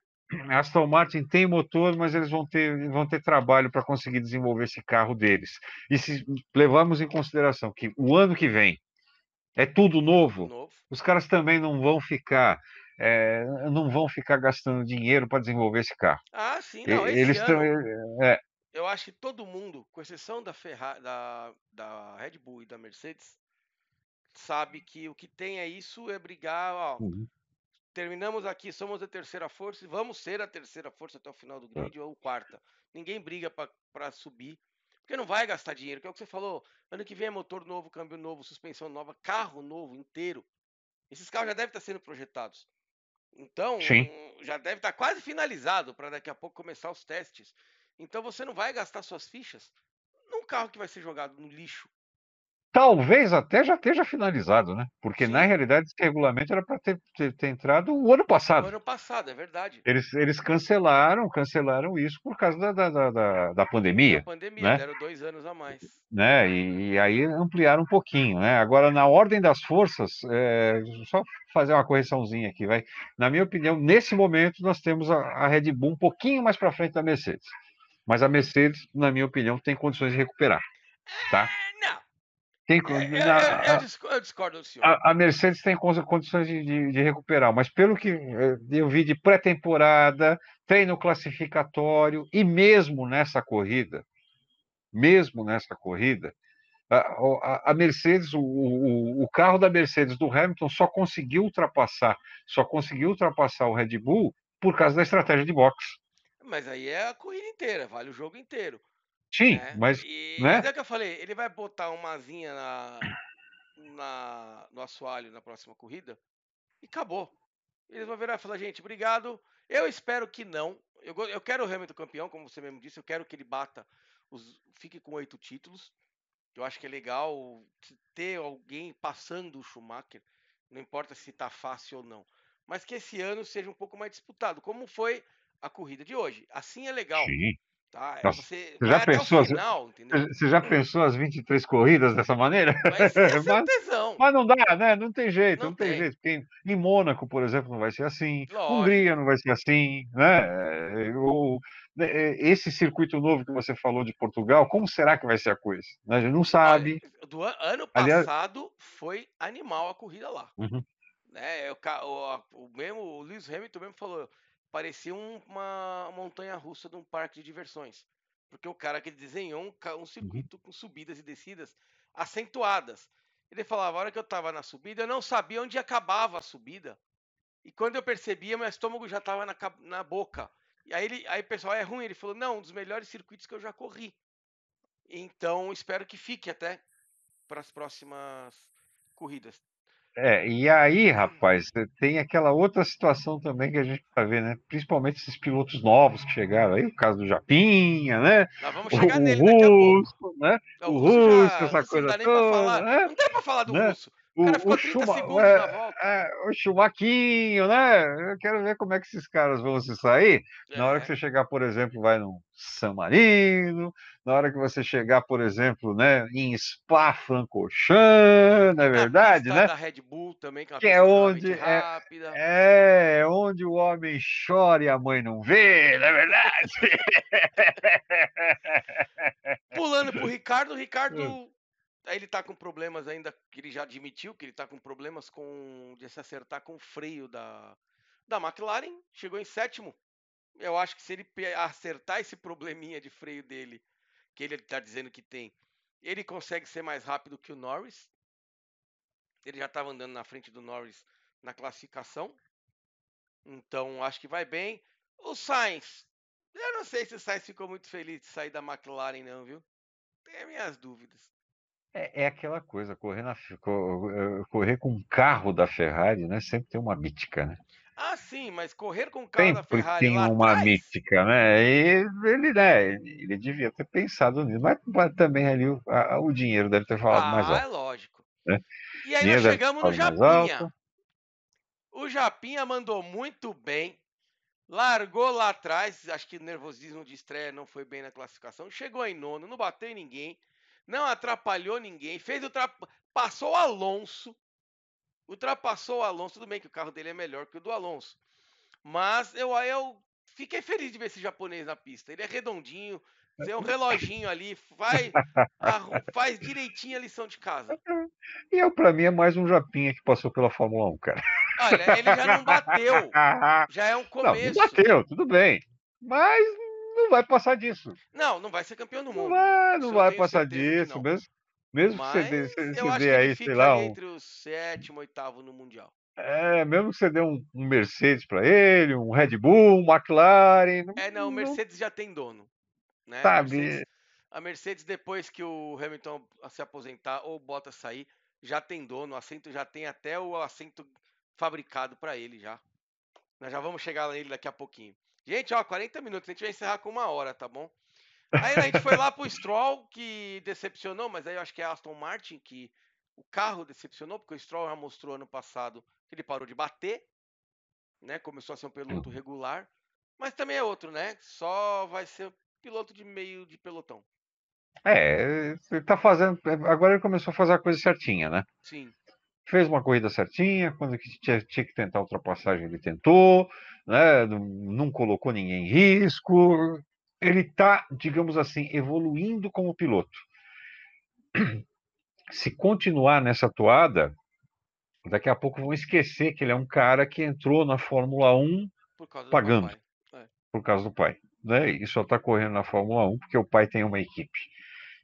Aston Martin tem motor, mas eles vão ter, vão ter trabalho para conseguir desenvolver esse carro deles. E se levarmos em consideração que o ano que vem é tudo novo, novo. os caras também não vão ficar é, não vão ficar gastando dinheiro para desenvolver esse carro. Ah, sim, não. Eles estão. É, eu acho que todo mundo, com exceção da, Ferrari, da, da Red Bull e da Mercedes, sabe que o que tem é isso, é brigar. Ó, uhum. Terminamos aqui, somos a terceira força e vamos ser a terceira força até o final do grid ou quarta. Ninguém briga para subir, porque não vai gastar dinheiro, que é o que você falou. Ano que vem é motor novo, câmbio novo, suspensão nova, carro novo inteiro. Esses carros já devem estar sendo projetados. Então, Sim. já deve estar quase finalizado para daqui a pouco começar os testes. Então você não vai gastar suas fichas num carro que vai ser jogado no lixo. Talvez até já esteja finalizado, né? Porque Sim. na realidade esse regulamento era para ter, ter, ter, entrado o ano passado. O ano passado, é verdade. Eles, eles cancelaram, cancelaram isso por causa da, da, da, da pandemia. Da pandemia, né? deram dois anos a mais. Né? E, e, aí ampliaram um pouquinho, né? Agora, na ordem das forças, é, só fazer uma correçãozinha aqui, vai. Na minha opinião, nesse momento nós temos a, a Red Bull um pouquinho mais para frente da Mercedes. Mas a Mercedes, na minha opinião, tem condições de recuperar, tá? Tem, é, na, eu, eu, eu, discordo do senhor. A, a Mercedes tem condições de, de, de, recuperar, mas pelo que eh, eu vi de pré-temporada, treino classificatório e mesmo nessa corrida, mesmo nessa corrida, a, a, a Mercedes, o, o, o, carro da Mercedes do Hamilton só conseguiu ultrapassar, só conseguiu ultrapassar o Red Bull por causa da estratégia de boxe. Mas aí é a corrida inteira, vale o jogo inteiro. Sim, né? mas. E, né? mas é o que eu falei, ele vai botar uma asinha na, na, no assoalho na próxima corrida e acabou. Eles vão virar e falar, gente, obrigado. Eu espero que não. Eu, eu quero o Hamilton campeão, como você mesmo disse, eu quero que ele bata, os, fique com oito títulos. Eu acho que é legal ter alguém passando o Schumacher, não importa se está fácil ou não. Mas que esse ano seja um pouco mais disputado, como foi a corrida de hoje. Assim é legal. Sim. Tá? Nossa, você, você, já pensou, final, você já pensou as 23 corridas dessa maneira? Mas, mas, mas, não dá, né? Não tem jeito, não, não tem. tem. jeito. Porque em Mônaco, por exemplo, não vai ser assim. Lógico. Hungria não vai ser assim, né? O, esse circuito novo que você falou de Portugal, como será que vai ser a coisa? A gente não sabe. Do ano passado Aliás... foi animal a corrida lá. Uhum. Né? O, o, o, mesmo, o Lewis Hamilton mesmo falou parecia uma montanha russa de um parque de diversões. Porque o cara que desenhou um, um uhum. circuito com subidas e descidas, acentuadas. Ele falava, a hora que eu estava na subida, eu não sabia onde acabava a subida. E quando eu percebia, meu estômago já estava na, na boca. E aí, ele, aí o pessoal, é ruim? Ele falou, não, um dos melhores circuitos que eu já corri. Então, espero que fique até para as próximas corridas. É, e aí, rapaz, tem aquela outra situação também que a gente vai ver, né? Principalmente esses pilotos novos que chegaram aí, o caso do Japinha, né? Nós vamos chegar o, nele o daqui a russo, pouco. né? O, O russo, russo, já, essa russo coisa não dá nem pra toda, falar. né? Não dá pra falar do Né? russo. O cara ficou 30 Schuma- segundos é, na volta. é, o Chumaquinho, né? Eu quero ver como é que esses caras vão se sair. Na hora que É. você chegar, por exemplo, vai no San Marino, na hora que você chegar, por exemplo, né, em Spa-Francorchamps, não é verdade, né? da Red Bull também, que é Que é onde- é- rápida. É, onde o homem chora e a mãe não vê, não é verdade? Pulando pro Ricardo, o Ricardo. Ele tá com problemas ainda, que ele já admitiu que ele tá com problemas com de se acertar com o freio da, da McLaren. Chegou em sétimo. Eu acho que se ele acertar esse probleminha de freio dele, que ele tá dizendo que tem, ele consegue ser mais rápido que o Norris. Ele já estava andando na frente do Norris na classificação. Então acho que vai bem. O Sainz, eu não sei se o Sainz ficou muito feliz de sair da McLaren, não, viu? Tenho minhas dúvidas. É, é aquela coisa, correr, na, co- eh, correr com um carro da Ferrari, né? Sempre tem uma mítica, né? Ah, sim, mas correr com o carro da Sempre Ferrari tem uma atrás, mítica, né? E ele, né? Ele, devia ter pensado nisso, mas, mas também ali o, a- o dinheiro deve ter falado mais ah, é alto. lógico. né? E aí nós chegamos no Japinha. alto. O Japinha mandou muito bem. Largou lá atrás, acho que o nervosismo de estreia não foi bem na classificação. Chegou em nono, não bateu em ninguém, não atrapalhou ninguém, fez ultrap... passou o Alonso. Ultrapassou o Alonso, tudo bem que o carro dele é melhor que o do Alonso. Mas eu, eu fiquei feliz de ver esse japonês na pista. Ele é redondinho, tem um reloginho ali, faz, faz direitinho a lição de casa. E eu, pra mim, é mais um Japinha que passou pela Fórmula 1, cara. Olha, ele já não bateu, já é um Não, começo. não bateu, tudo bem. Mas não vai passar disso. Não, não vai ser campeão do Não mundo. vai, não Isso eu vai passar disso. não. Mesmo, mesmo que você você, dê ele aí, sei lá, um, entre o sétimo e oitavo no Mundial. é, mesmo que você dê um, um Mercedes pra ele, um Red Bull, um McLaren. É, não, o Mercedes já tem dono. Né? A, Sabe? Mercedes, a Mercedes, depois que o Hamilton se aposentar ou bota sair, já tem dono. O assento já tem até o assento fabricado para ele já. Nós já vamos chegar nele daqui a pouquinho. Gente, ó, 40 minutos, a gente vai encerrar com uma hora, tá bom? Aí a gente foi lá pro Stroll, que decepcionou, mas aí eu acho que é a Aston Martin que o carro decepcionou, porque o Stroll já mostrou ano passado que ele parou de bater, né? Começou a ser um piloto regular, mas também é outro, né? Só vai ser piloto de meio de pelotão. É, ele tá fazendo. Agora ele começou a fazer a coisa certinha, né? Sim. Fez uma corrida certinha, quando tinha, tinha que tentar ultrapassagem, ele tentou, né? Não, colocou ninguém em risco. Ele está, digamos assim, evoluindo como piloto. Se continuar nessa toada, daqui a pouco vão esquecer que ele é um cara que entrou na Fórmula 1 Por Pagando. papai. por causa do pai. Né? E só está correndo na Fórmula 1 porque o pai tem uma equipe.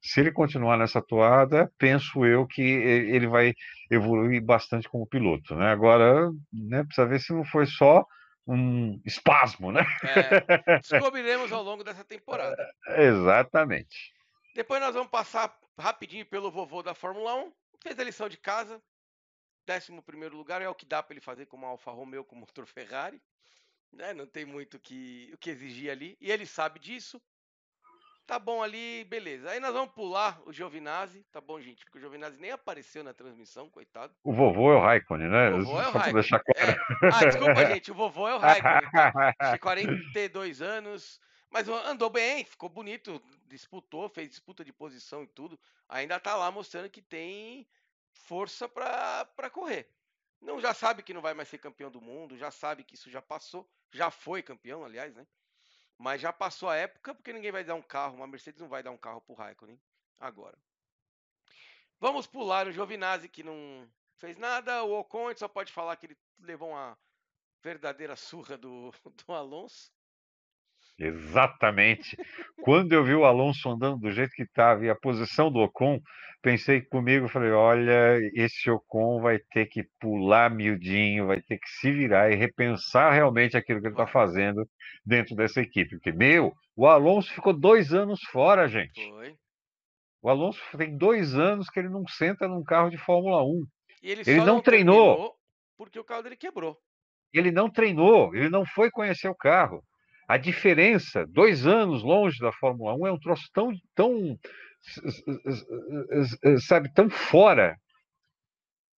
Se ele continuar nessa toada, penso eu que ele vai evoluir bastante como piloto. Né? Agora, né, precisa ver se não foi só um espasmo, né? É, descobriremos ao longo dessa temporada. Exatamente. Depois nós vamos passar rapidinho pelo vovô da Fórmula 1. Fez a lição de casa. 11 primeiro lugar é o que dá para ele fazer com uma Alfa Romeo com motor Ferrari. Né? Não tem muito que, o que exigir ali. E ele sabe disso. Tá bom ali, beleza. Aí nós vamos pular o Giovinazzi. Tá bom, gente? Porque o Giovinazzi nem apareceu na transmissão, coitado. O vovô é o Raikkonen, né? O vovô é o para Raikkonen. deixar claro. É. Ah, desculpa, gente. O vovô é o Raikkonen. Tá? Que 42 anos. Mas andou bem, ficou bonito, disputou, fez disputa de posição e tudo. Ainda tá lá mostrando que tem força pra pra correr. Não já sabe que não vai mais ser campeão do mundo, já sabe que isso já passou, já foi campeão, aliás, né? Mas já passou a época porque ninguém vai dar um carro, uma Mercedes não vai dar um carro pro Raikkonen agora. Vamos pular o Giovinazzi que não fez nada, o Ocon só pode falar que ele levou uma verdadeira surra do, do Alonso. Exatamente. Quando eu vi o Alonso andando do jeito que estava e a posição do Ocon, pensei comigo, falei, olha, esse Ocon vai ter que pular miudinho, vai ter que se virar e repensar realmente aquilo que ele está fazendo dentro dessa equipe. Porque, meu, o Alonso ficou dois anos fora, gente. Foi. O Alonso tem dois anos que ele não senta num carro de Fórmula 1. E ele, Ele só não treinou. Porque o carro dele quebrou. Ele não treinou, ele não foi conhecer o carro. A diferença, dois anos longe da Fórmula 1, é um troço tão, tão sabe, tão fora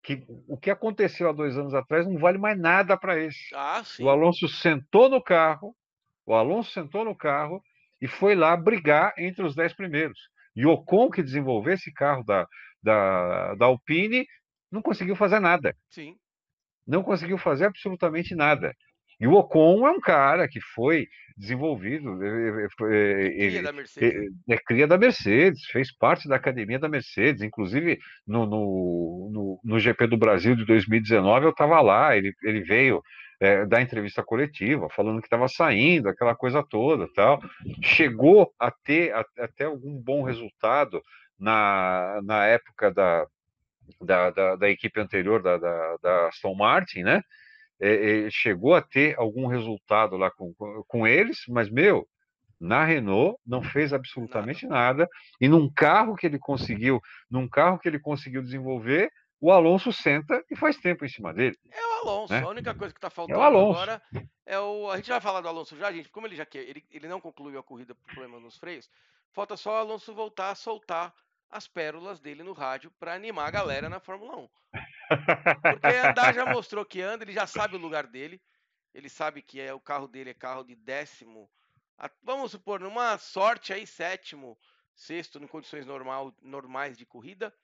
que o que aconteceu há dois anos atrás não vale mais nada para esse. Ah, sim. O Alonso sentou no carro, o Alonso sentou no carro e foi lá brigar entre os dez primeiros. E o Ocon, que desenvolveu esse carro da, da, da Alpine, não conseguiu fazer nada. Sim. Não conseguiu fazer absolutamente nada. E o Ocon é um cara que foi desenvolvido, eh, eh, eh, Cria ele, da Mercedes. é cria da Mercedes, fez parte da academia da Mercedes, inclusive no, no, no, no GP do Brasil de 2019 eu estava lá, ele, ele veio é, dar entrevista coletiva, falando que estava saindo, aquela coisa toda, tal. Chegou a ter a, até algum bom resultado na, na época da, da, da, da equipe anterior da, da, da Aston Martin, né? É, é, chegou a ter algum resultado lá com, com, eles, mas, meu, na Renault não fez absolutamente nada. E num carro que ele conseguiu, num carro que ele conseguiu desenvolver, o Alonso senta e faz tempo em cima dele. É o Alonso. Né? A única coisa que está faltando Alonso. agora é o. A gente vai falar do Alonso já, gente. Como ele já quer, ele, ele não concluiu a corrida por problema nos freios. Falta só o Alonso voltar a soltar as pérolas dele no rádio para animar a galera na Fórmula 1. Porque andar já mostrou que anda, ele já sabe o lugar dele. Ele sabe que é o carro dele é carro de décimo. a- vamos supor, numa sorte aí, sétimo, sexto, em condições normal, normais de corrida.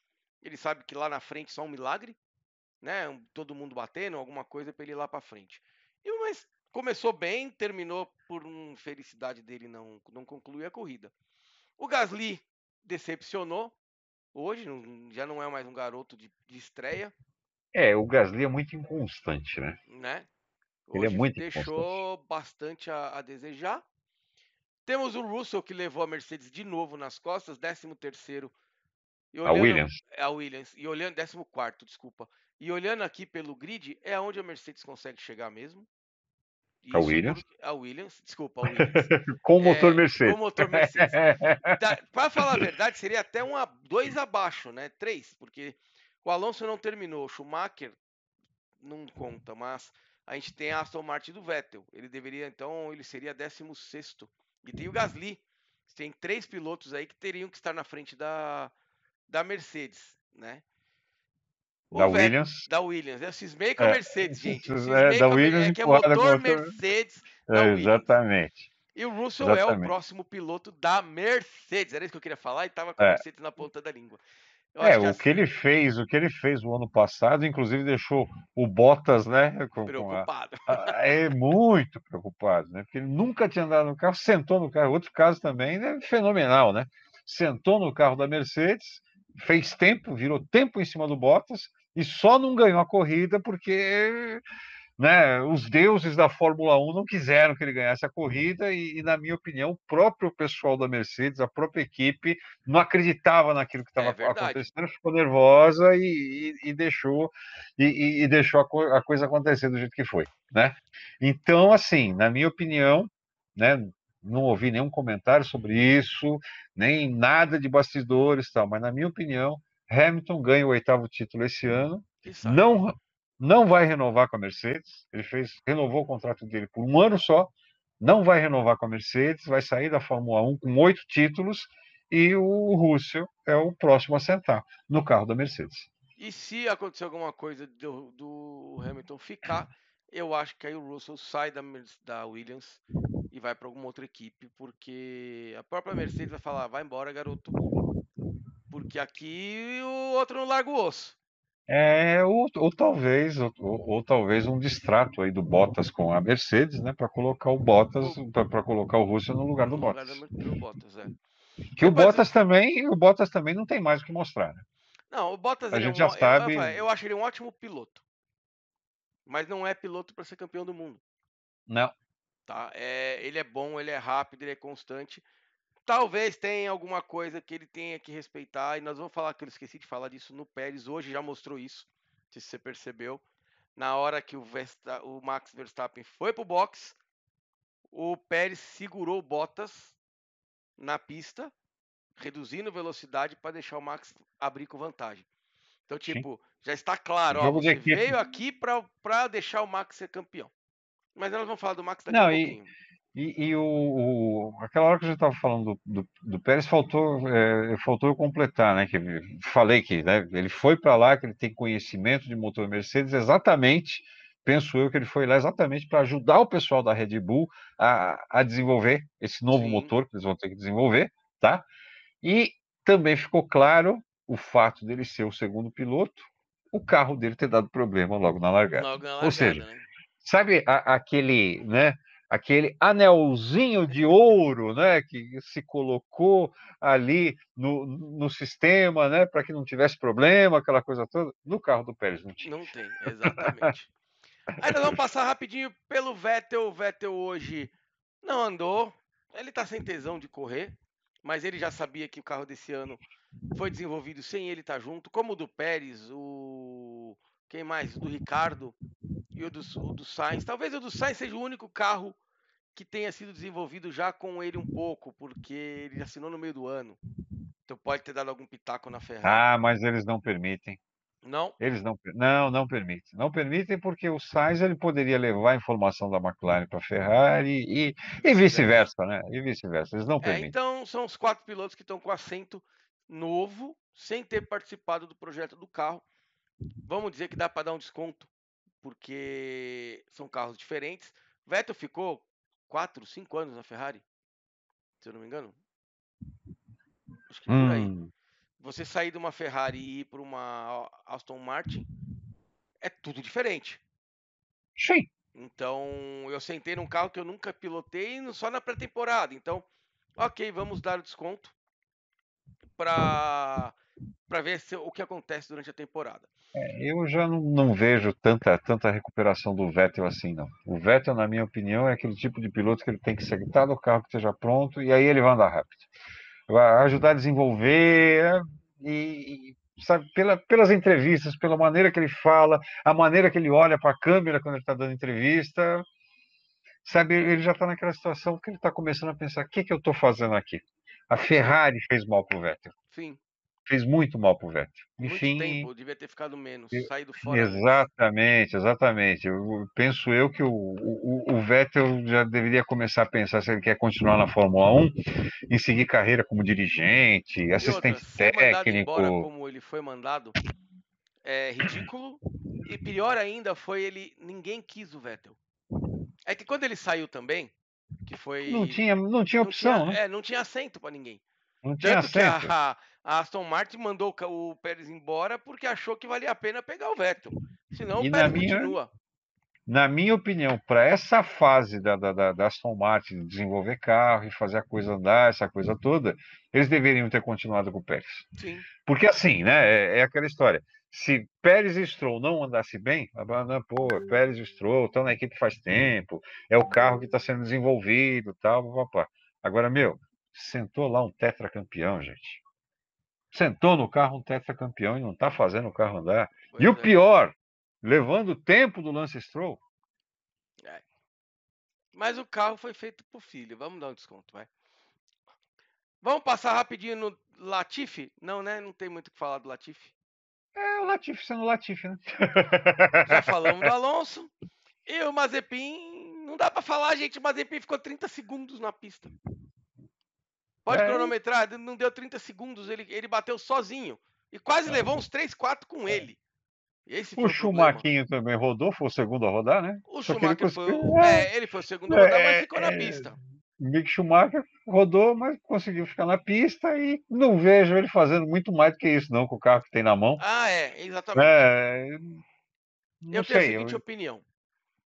Ele sabe que lá na frente só um milagre, né? Todo mundo batendo, alguma coisa para ele ir lá para frente. E mas começou bem, terminou por um felicidade dele não não concluir a corrida. O Gasly decepcionou hoje, não- já não é mais um garoto de, de estreia, É, o Gasly é muito inconstante, né? né? Ele é Hoje muito deixou bastante a, a desejar. Temos o Russell que levou a Mercedes de novo nas costas, 13 terceiro. E A Williams. A Williams. E olhando, 14 desculpa. E olhando aqui pelo grid, é onde a Mercedes consegue chegar mesmo. A Isso Williams. porque- A Williams, desculpa, a Williams. Com o motor É, Mercedes. com o motor Mercedes. Para falar a verdade, seria até um a, dois abaixo, né? Três, porque o Alonso não terminou, o Schumacher não conta, mas a gente tem a Aston Martin do Vettel. Ele deveria, então, ele seria 16 E tem o Gasly. Tem três pilotos aí que teriam que estar na frente da, da Mercedes, né? O da Vettel- Williams. Da Williams. Cismei com a É, Mercedes, gente. É, da Williams é que é motor Mercedes É, exatamente. E o Russell é o Exatamente. próximo piloto da Mercedes. Era isso que eu queria falar e tava com a É. Mercedes na ponta da língua. Eu É, o assim, que ele fez, o que ele fez o ano passado, inclusive deixou o Bottas, né, com, com a- preocupado. a- é muito preocupado, né, porque ele nunca tinha andado no carro, sentou no carro, outro caso também, né, fenomenal, né, sentou no carro da Mercedes, fez tempo, virou tempo em cima do Bottas e só não ganhou a corrida porque, né, os deuses da Fórmula 1 não quiseram que ele ganhasse a corrida e, e, na minha opinião, o próprio pessoal da Mercedes, a própria equipe, não acreditava naquilo que estava É acontecendo, ficou nervosa e, e- e deixou e deixou a, co- a coisa acontecer do jeito que foi, né? Então, assim, na minha opinião, né, não ouvi nenhum comentário sobre isso, nem nada de bastidores, tal, mas na minha opinião, Hamilton ganha o oitavo título esse ano, não não vai renovar com a Mercedes, ele fez renovou o contrato dele por um ano só, não vai renovar com a Mercedes, vai sair da Fórmula 1 com oito títulos e o Russell é o próximo a sentar no carro da Mercedes. E se acontecer alguma coisa do, do Hamilton ficar, eu acho que aí o Russell sai da, da Williams e vai para alguma outra equipe, porque a própria Mercedes vai falar: vai embora, garoto. Porque aqui o outro não larga o osso. É, ou, ou talvez ou, ou- talvez um distrato aí do Bottas com a Mercedes, né, para colocar o Bottas para colocar o Russell no lugar do no lugar Bottas. Mer- do Bottas, é. Que o Depois- Bottas também, o Bottas também não tem mais o que mostrar. Né? Não, o Bottas A é gente um já sabe- Eu, eu acho ele um ótimo piloto. Mas não é piloto para ser campeão do mundo. Não, Tá? É, ele é bom, ele é rápido, ele é constante. Talvez tenha alguma coisa que ele tenha que respeitar, e nós vamos falar que eu esqueci de falar disso no Pérez, hoje já mostrou isso, se você percebeu. Na hora que o, Versta o Max Verstappen foi pro box, o Pérez segurou Bottas na pista, reduzindo velocidade para deixar o Max abrir com vantagem. Então, tipo, Sim. já está claro, ó, você veio aqui para deixar o Max ser campeão. Mas nós vamos falar do Max daqui Não, a pouquinho. E e, e o, o, aquela hora que a gente estava falando do, do, do, Pérez, faltou, é, faltou eu completar, né? Que falei que né, ele foi para lá, que ele tem conhecimento de motor Mercedes, exatamente, penso eu que ele foi lá exatamente para ajudar o pessoal da Red Bull a, a desenvolver esse novo Sim. motor que eles vão ter que desenvolver, tá? E também ficou claro o fato dele ser o segundo piloto, o carro dele ter dado problema logo na largada. Logo na largada Ou seja, né? sabe a, aquele, né? Aquele anelzinho de ouro, né, que se colocou ali no, no sistema, né, para que não tivesse problema, aquela coisa toda. No carro do Pérez não tinha. Não tem, exatamente. Nós vamos passar rapidinho pelo Vettel. O Vettel hoje não andou, ele está sem tesão de correr, mas ele já sabia que o carro desse ano foi desenvolvido sem ele estar tá junto, como o do Pérez, o quem mais? O do Ricardo e o do, o do Sainz. Talvez o do Sainz seja o único carro que tenha sido desenvolvido já com ele um pouco, porque ele assinou no meio do ano. Então pode ter dado algum pitaco na Ferrari. Ah, mas eles não permitem. Não? Eles não, não, não permitem. Não permitem porque o Sainz ele poderia levar a informação da McLaren para a Ferrari e, e vice-versa, né? E vice-versa. Eles não é, permitem. É, então são os quatro pilotos que estão com assento novo, sem ter participado do projeto do carro. Vamos dizer que dá para dar um desconto porque são carros diferentes. Vettel ficou 4, 5 anos na Ferrari, se eu não me engano. Acho que por aí. Hum. Você sair de uma Ferrari e ir para uma Aston Martin é tudo diferente. Sim. Então, eu sentei num carro que eu nunca pilotei só na pré-temporada. Então, ok, vamos dar o desconto para para ver se, o que acontece durante a temporada. É, eu já não, não, vejo tanta, tanta recuperação do Vettel assim, não. O Vettel, na minha opinião, é aquele tipo de piloto que ele tem que sentar no carro que esteja pronto e aí ele vai andar rápido. Vai ajudar a desenvolver e, e sabe, pela, pelas entrevistas, pela maneira que ele fala, a maneira que ele olha para a câmera quando ele está dando entrevista, sabe, ele já está naquela situação que ele está começando a pensar: o que, que eu estou fazendo aqui? A Ferrari fez mal para o Vettel. Sim fez muito mal pro Vettel. Enfim, muito tempo, devia ter ficado menos, saído fora. Exatamente, exatamente. Eu, penso eu que o, o, o, Vettel já deveria começar a pensar se ele quer continuar na Fórmula 1 e seguir carreira como dirigente, e assistente outra, técnico. Embora como ele foi mandado, é ridículo. E pior ainda foi ele, ninguém quis o Vettel. É que quando ele saiu também, que foi não tinha, não tinha opção, não tinha, né? É, não tinha assento para ninguém. Não tinha Tanto que a, a Aston Martin mandou o Pérez embora porque achou que valia a pena pegar o Vettel. Senão e o Pérez minha, continua. Na minha opinião, para essa fase da, da, da, Aston Martin desenvolver carro e fazer a coisa andar, essa coisa toda, eles deveriam ter continuado com o Pérez. Sim. Porque assim, né? É, é aquela história. Se Pérez e Stroll não andasse bem, não, pô, Pérez e Stroll estão na equipe faz tempo, é o carro que está sendo desenvolvido, tal, papá. Agora, meu, sentou lá um tetracampeão, gente sentou no carro um tetracampeão e não está fazendo o carro andar. Pois e é. o pior, levando o tempo do Lance Stroll. É. Mas o carro foi feito pro filho. Vamos dar um desconto, vai. Vamos passar rapidinho no Latifi? Não, né? Não tem muito o que falar do Latifi. É, o Latifi sendo Latifi, né? Já falamos do Alonso. E o Mazepin, não dá para falar, gente. O Mazepin ficou 30 segundos na pista. Pode é. cronometrar, não deu 30 segundos, ele, ele bateu sozinho. E quase é. levou uns 3, 4 com é. ele. o Schumacher também rodou, foi o segundo a rodar, né? O Só Schumacher foi, o... é, ele foi o segundo a rodar, mas é, ficou na é, pista. Mick Schumacher rodou, mas conseguiu ficar na pista e não vejo ele fazendo muito mais do que isso, não, com o carro que tem na mão. Ah, é, exatamente. É, eu sei, tenho a seguinte eu... opinião.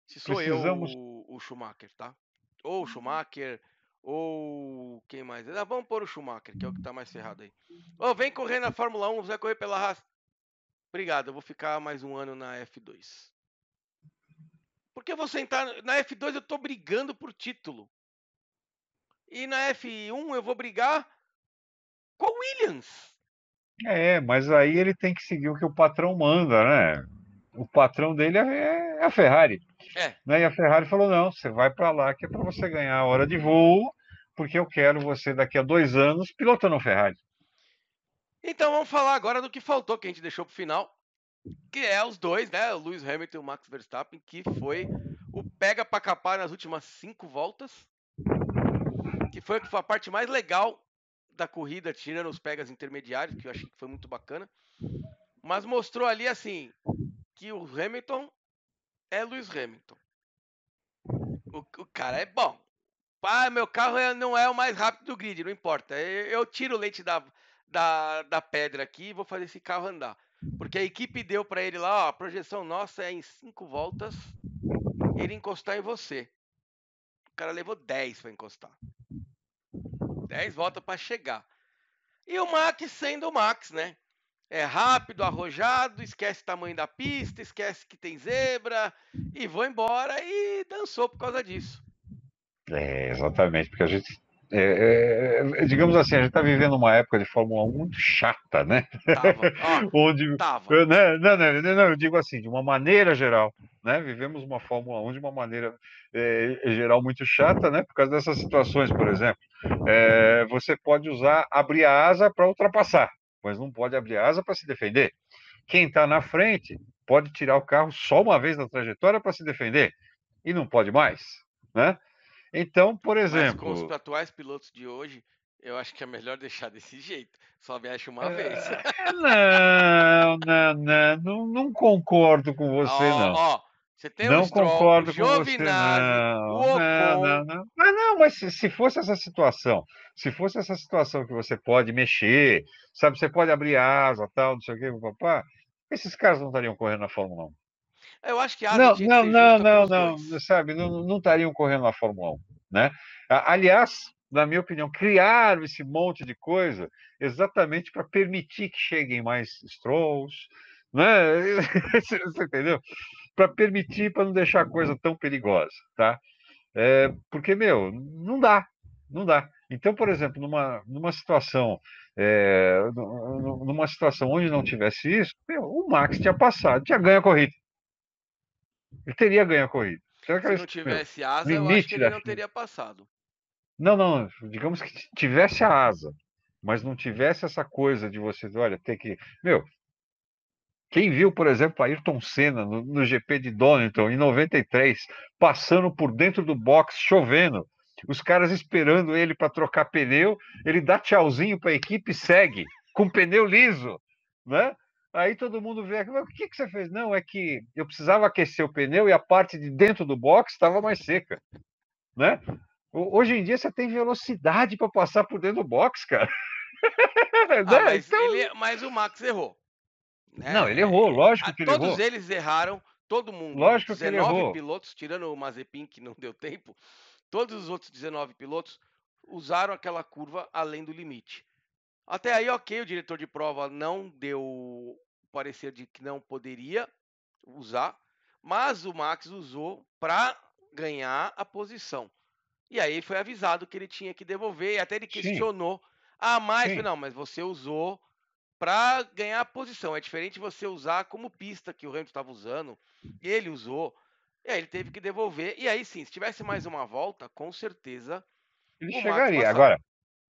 Se sou Precisamos... eu o, o Schumacher, tá? Ou o Schumacher, ou quem mais? Ah, vamos pôr o Schumacher, que é o que tá mais ferrado aí. Oh, vem correr na Fórmula 1, você vai correr pela Haas. Obrigado, eu vou ficar mais um ano na F2. Porque eu vou sentar. Na F2 eu tô brigando por título. E na F1 eu vou brigar com o Williams. É, mas aí ele tem que seguir o que o patrão manda, né? O patrão dele é, é a Ferrari. É. Né? E a Ferrari falou: não, você vai para lá que é para você ganhar a hora de voo, porque eu quero você daqui a dois anos pilotando Ferrari. Então vamos falar agora do que faltou, que a gente deixou pro final, que é os dois, né? O Lewis Hamilton e o Max Verstappen, que foi o pega para capar nas últimas cinco voltas, que foi a parte mais legal da corrida, tirando os pegas intermediários, que eu achei que foi muito bacana. Mas mostrou ali assim que o Hamilton é Lewis Hamilton. O, o cara é bom. Ah, meu carro é, não é o mais rápido do grid, não importa. Eu, eu tiro o leite da, da, da pedra aqui e vou fazer esse carro andar. Porque a equipe deu para ele lá, ó, a projeção nossa é em cinco voltas ele encostar em você. O cara levou 10 para encostar. 10 voltas para chegar. E o Max sendo o Max, né? É rápido, arrojado, esquece o tamanho da pista, esquece que tem zebra e vou embora e dançou por causa disso. É, exatamente, porque a gente é, é, é, digamos assim, a gente está vivendo uma época de Fórmula 1 muito chata, né? Tava. Ó, Onde, tava. Né, não, não, não, eu digo assim, de uma maneira geral, né? Vivemos uma Fórmula 1 de uma maneira é, geral muito chata, né? Por causa dessas situações, por exemplo. É, você pode usar, abrir a asa para ultrapassar, mas não pode abrir asa para se defender. Quem está na frente pode tirar o carro só uma vez na trajetória para se defender, e não pode mais, né? Então, por exemplo. Mas com os atuais pilotos de hoje, eu acho que é melhor deixar desse jeito. Só mexe uma é... vez. Não, não, não, não, não concordo com você, ó, não. Ó, você tem não o Stroll, concordo o com você, não. o Ocon. Não, não, não. Mas não, mas se, se, fosse essa situação, se fosse essa situação que você pode mexer, sabe, você pode abrir asa, tal, não sei o que, papá, esses caras não estariam correndo na Fórmula 1. Eu acho que a não, não, não, não, não, sabe, não, não estariam correndo na Fórmula 1, né? Aliás, na minha opinião, criaram esse monte de coisa exatamente para permitir que cheguem mais Strolls, né? Você entendeu? Para permitir, para não deixar a coisa tão perigosa, tá? É, porque, meu, não dá, não dá. Então, por exemplo, numa, numa situação é, numa situação onde não tivesse isso, meu, o Max tinha passado, tinha ganho a corrida. Ele teria ganho a corrida. Se não tivesse asa, eu acho que ele não teria passado. Não, não, digamos que tivesse a asa, mas não tivesse essa coisa de você, olha, ter que. Meu, quem viu, por exemplo, Ayrton Senna no, no GP de Donington em 93, passando por dentro do box, chovendo, os caras esperando ele para trocar pneu, ele dá tchauzinho para a equipe e segue, com pneu liso, né? Aí todo mundo vê, o que, que você fez? Não, é que eu precisava aquecer o pneu e a parte de dentro do box estava mais seca, né? Hoje em dia você tem velocidade para passar por dentro do box, cara. Ah, né? mas, então... ele, mas, o Max errou. Né? Não, ele errou, lógico que ele Todos errou. Todos eles erraram, todo mundo. Lógico que ele errou. pilotos, tirando o Mazepin, que não deu tempo, todos os outros 19 pilotos usaram aquela curva além do limite. Até aí, ok, o diretor de prova não deu parecer de que não poderia usar, mas o Max usou para ganhar a posição. E aí foi avisado que ele tinha que devolver, e até ele questionou. Sim. Ah, mas Sim. não, mas você usou para ganhar a posição. É diferente você usar como pista que o Hamilton estava usando. Ele usou. E aí ele teve que devolver. E aí sim, se tivesse mais uma volta, com certeza. Ele chegaria. Agora,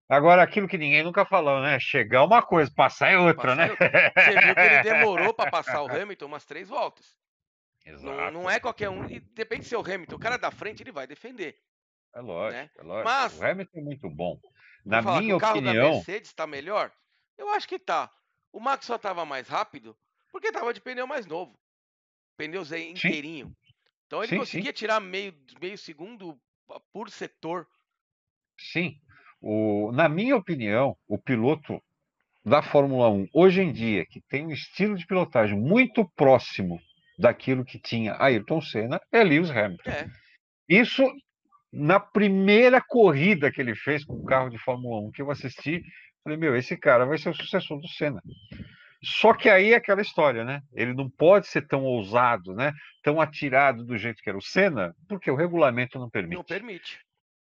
Agora, aquilo que ninguém nunca falou, né? Chegar é uma coisa, passar é outra, passar né? É outra. Você viu que ele demorou para passar o Hamilton umas três voltas. Exato. Não, não, é qualquer um. E depende se é o Hamilton. O cara da frente ele vai defender. É lógico, né? é lógico. Mas, o Hamilton é muito bom. Na minha o carro opinião. Da Mercedes está melhor? Eu acho que tá. O Max só estava mais rápido porque estava de pneu mais novo. Pneu inteirinho. Sim. Então ele sim, conseguia sim. tirar meio, meio segundo por setor. Sim. O, na minha opinião, o piloto da Fórmula 1, hoje em dia, que tem um estilo de pilotagem muito próximo daquilo que tinha Ayrton Senna, é Lewis Hamilton. É. Isso na primeira corrida que ele fez com o carro de Fórmula 1 que eu assisti, falei, meu, esse cara vai ser o sucessor do Senna. Só que aí é aquela história, né? Ele não pode ser tão ousado, né? Tão atirado do jeito que era o Senna, porque o regulamento não permite. Não permite.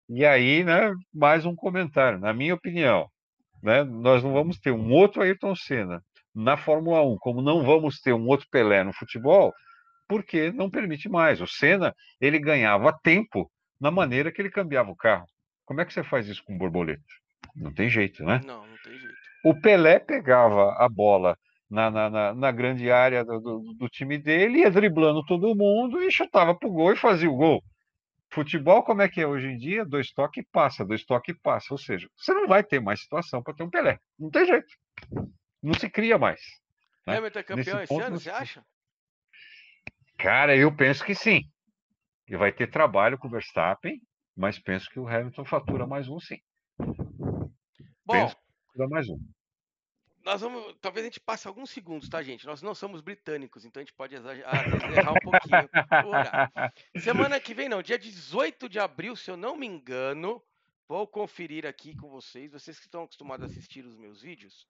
E aí, né, mais um comentário. Na minha opinião, né, nós não vamos ter um outro Ayrton Senna na Fórmula 1, como não vamos ter um outro Pelé no futebol, porque não permite mais. O Senna, ele ganhava tempo na maneira que ele cambiava o carro. Como é que você faz isso com borboleta? Não tem jeito, né? Não, não tem jeito. O Pelé pegava a bola na, na, na, na grande área do, do, do, time dele, ia driblando todo mundo e chutava pro gol e fazia o gol. Futebol, como é que é hoje em dia? Dois toques passa, dois toques passa. Ou seja, você não vai ter mais situação para ter um Pelé. Não tem jeito. Não se cria mais. Né? Hamilton é campeão esse ano, você acha? Cara, eu penso que sim. E vai ter trabalho com o Verstappen, mas penso que o Hamilton fatura mais um sim. Bom, penso mais um. Nós vamos, talvez a gente passe alguns segundos, tá, gente? Nós não somos britânicos, então a gente pode exagerar, errar um pouquinho. Semana que vem, não, dia 18 de abril, se eu não me engano, vou conferir aqui com vocês. Vocês que estão acostumados a assistir os meus vídeos,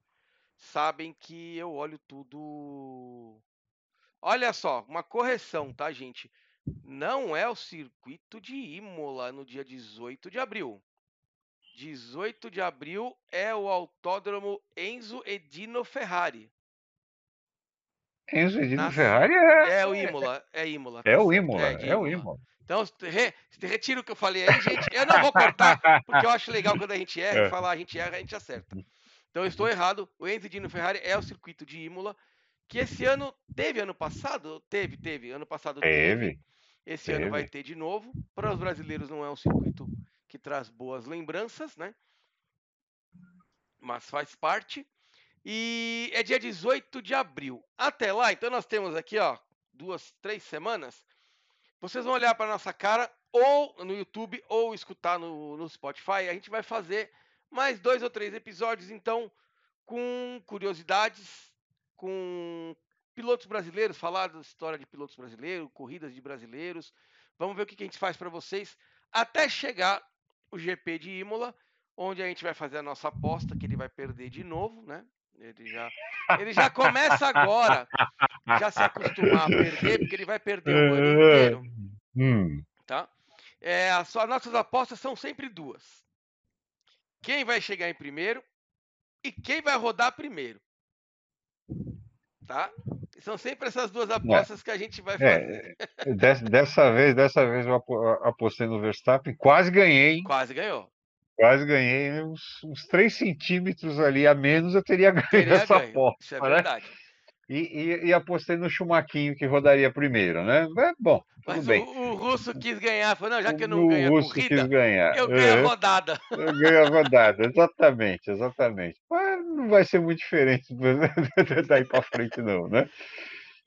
sabem que eu olho tudo. Olha só, uma correção, tá, gente? Não é o circuito de Imola no dia 18 de abril. 18 de abril é o Autódromo Enzo Edino Ferrari. Enzo Edino Ferrari é... É o Imola, é Imola. É o Imola, é, é o Imola. Então, re, retira o que eu falei aí, gente. Eu não vou cortar, porque eu acho legal quando a gente erra, é. falar a gente erra, a gente acerta. Então, eu estou errado. O Enzo Edino Ferrari é o circuito de Imola, que esse ano teve ano passado, teve, teve, ano passado teve. teve. Esse teve. ano vai ter de novo. Para os brasileiros não é um circuito que traz boas lembranças, né? Mas faz parte. E é dia 18 de abril. Até lá, então nós temos aqui, ó, duas, três semanas. Vocês vão olhar para nossa cara ou no YouTube ou escutar no, no Spotify. A gente vai fazer mais dois ou três episódios, então, com curiosidades, com pilotos brasileiros, falar da história de pilotos brasileiros, corridas de brasileiros. Vamos ver o que a gente faz para vocês até chegar o GP de Imola, onde a gente vai fazer a nossa aposta, que ele vai perder de novo, né? Ele já, ele já começa agora já se acostumar a perder, porque ele vai perder o ano inteiro. Hum. Tá? É, as nossas apostas são sempre duas. Quem vai chegar em primeiro e quem vai rodar primeiro. Tá? São sempre essas duas é. apostas é. que a gente vai fazer. É, dessa, dessa, vez, dessa vez eu apostei no Verstappen, quase ganhei. Quase ganhou. Quase ganhei uns, uns 3 centímetros ali a menos, eu teria ganho teria essa ganho. aposta. Isso é né? verdade. E, e, e, apostei no Chumaquinho que rodaria primeiro, né? É, bom, Mas. O, o, russo quis ganhar, falou, não, já que eu não ganho a corrida, quis ganhar. eu ganho é. a rodada. Eu ganho a rodada, exatamente, exatamente. Mas não vai ser muito diferente daí para frente não, né?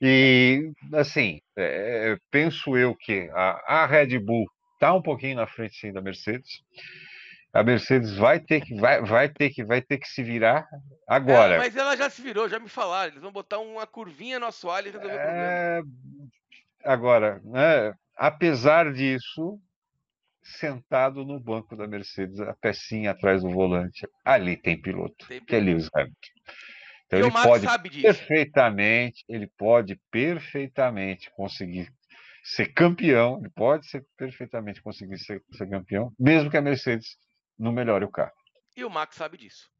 E, assim, é, penso eu que a, a Red Bull está um pouquinho na frente sim da Mercedes a Mercedes vai ter que vai, vai ter que vai ter que se virar agora. É, mas ela já se virou, já me falaram. Eles vão botar uma curvinha no assoalho e resolver é... o problema. Agora, né, apesar disso, sentado no banco da Mercedes, a pecinha atrás do volante, ali tem piloto, tem piloto. que é Lewis Hamilton. Então e ele pode perfeitamente, ele pode perfeitamente conseguir ser campeão, ele pode ser perfeitamente conseguir ser, ser campeão, mesmo que a Mercedes não melhore o carro. E o Max sabe disso.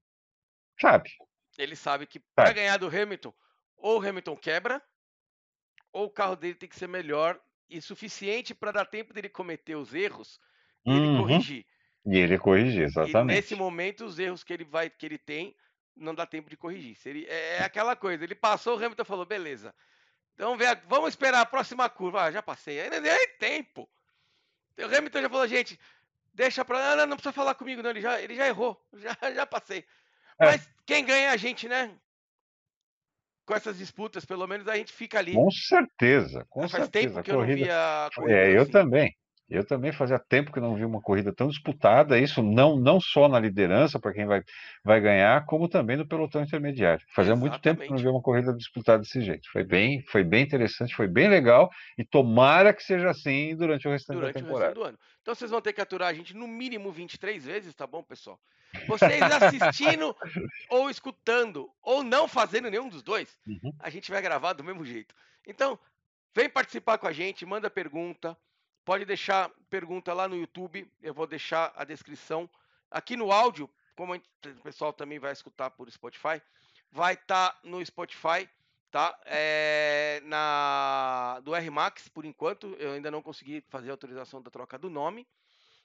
Sabe. Ele sabe que para ganhar do Hamilton, ou o Hamilton quebra, ou o carro dele tem que ser melhor e suficiente para dar tempo dele cometer os erros e uhum. ele corrigir. E ele corrigir, exatamente. E nesse momento, os erros que ele vai, que ele tem, não dá tempo de corrigir. Ele, é, é aquela coisa, ele passou, o Hamilton falou, beleza. Então vamos esperar a próxima curva. Ah, já passei. Ainda tem tempo. O Hamilton já falou, gente, deixa pra. Não, não precisa falar comigo, não. Ele já, ele já errou. Já, já passei. É. Mas quem ganha é a gente, né? Com essas disputas, pelo menos a gente fica ali. Com certeza, com Faz certeza. tempo que eu não via. É, eu assim. também. Eu também fazia tempo que não vi uma corrida tão disputada, isso não, não só na liderança, para quem vai, vai ganhar, como também no pelotão intermediário. Fazia muito tempo que não vi uma corrida disputada desse jeito. Foi bem, foi bem interessante, foi bem legal, e tomara que seja assim durante o restante durante da temporada. O restante do ano. Então vocês vão ter que aturar a gente no mínimo 23 vezes, tá bom, pessoal? Vocês assistindo ou escutando, ou não fazendo nenhum dos dois, uhum. a gente vai gravar do mesmo jeito. Então, vem participar com a gente, manda pergunta. Pode deixar pergunta lá no YouTube, eu vou deixar a descrição. Aqui no áudio, como o pessoal também vai escutar por Spotify, vai estar tá no Spotify, tá? É, na do RMax, por enquanto, eu ainda não consegui fazer a autorização da troca do nome.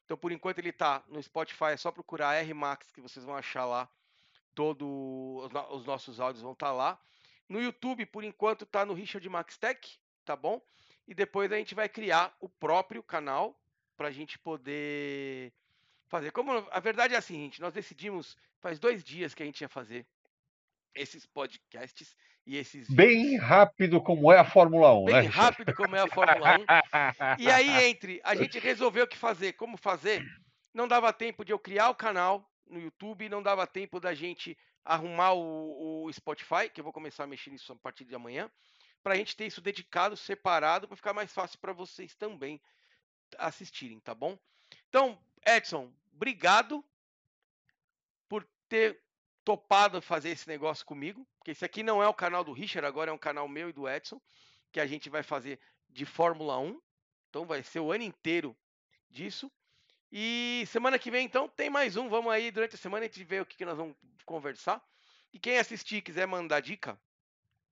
Então, por enquanto, ele está no Spotify, é só procurar RMax que vocês vão achar lá. Todos os nossos áudios vão estar tá lá. No YouTube, por enquanto, está no Richard Max Tech, tá bom? E depois a gente vai criar o próprio canal para a gente poder fazer. Como a verdade é assim, gente, nós decidimos faz dois dias que a gente ia fazer esses podcasts e esses bem rápido como é a Fórmula 1, bem né? Bem rápido como é a Fórmula 1. e aí entre a gente resolveu o que fazer, como fazer, não dava tempo de eu criar o canal no YouTube, não dava tempo da gente arrumar o, o Spotify, que eu vou começar a mexer nisso a partir de amanhã para a gente ter isso dedicado, separado, para ficar mais fácil para vocês também assistirem, tá bom? Então, Edson, obrigado por ter topado fazer esse negócio comigo, porque esse aqui não é o canal do Richard, agora é um canal meu e do Edson, que a gente vai fazer de Fórmula 1. Então vai ser o ano inteiro disso. E semana que vem, então, tem mais um. Vamos aí, durante a semana, a gente vê o que, que nós vamos conversar. E quem assistir quiser mandar dica,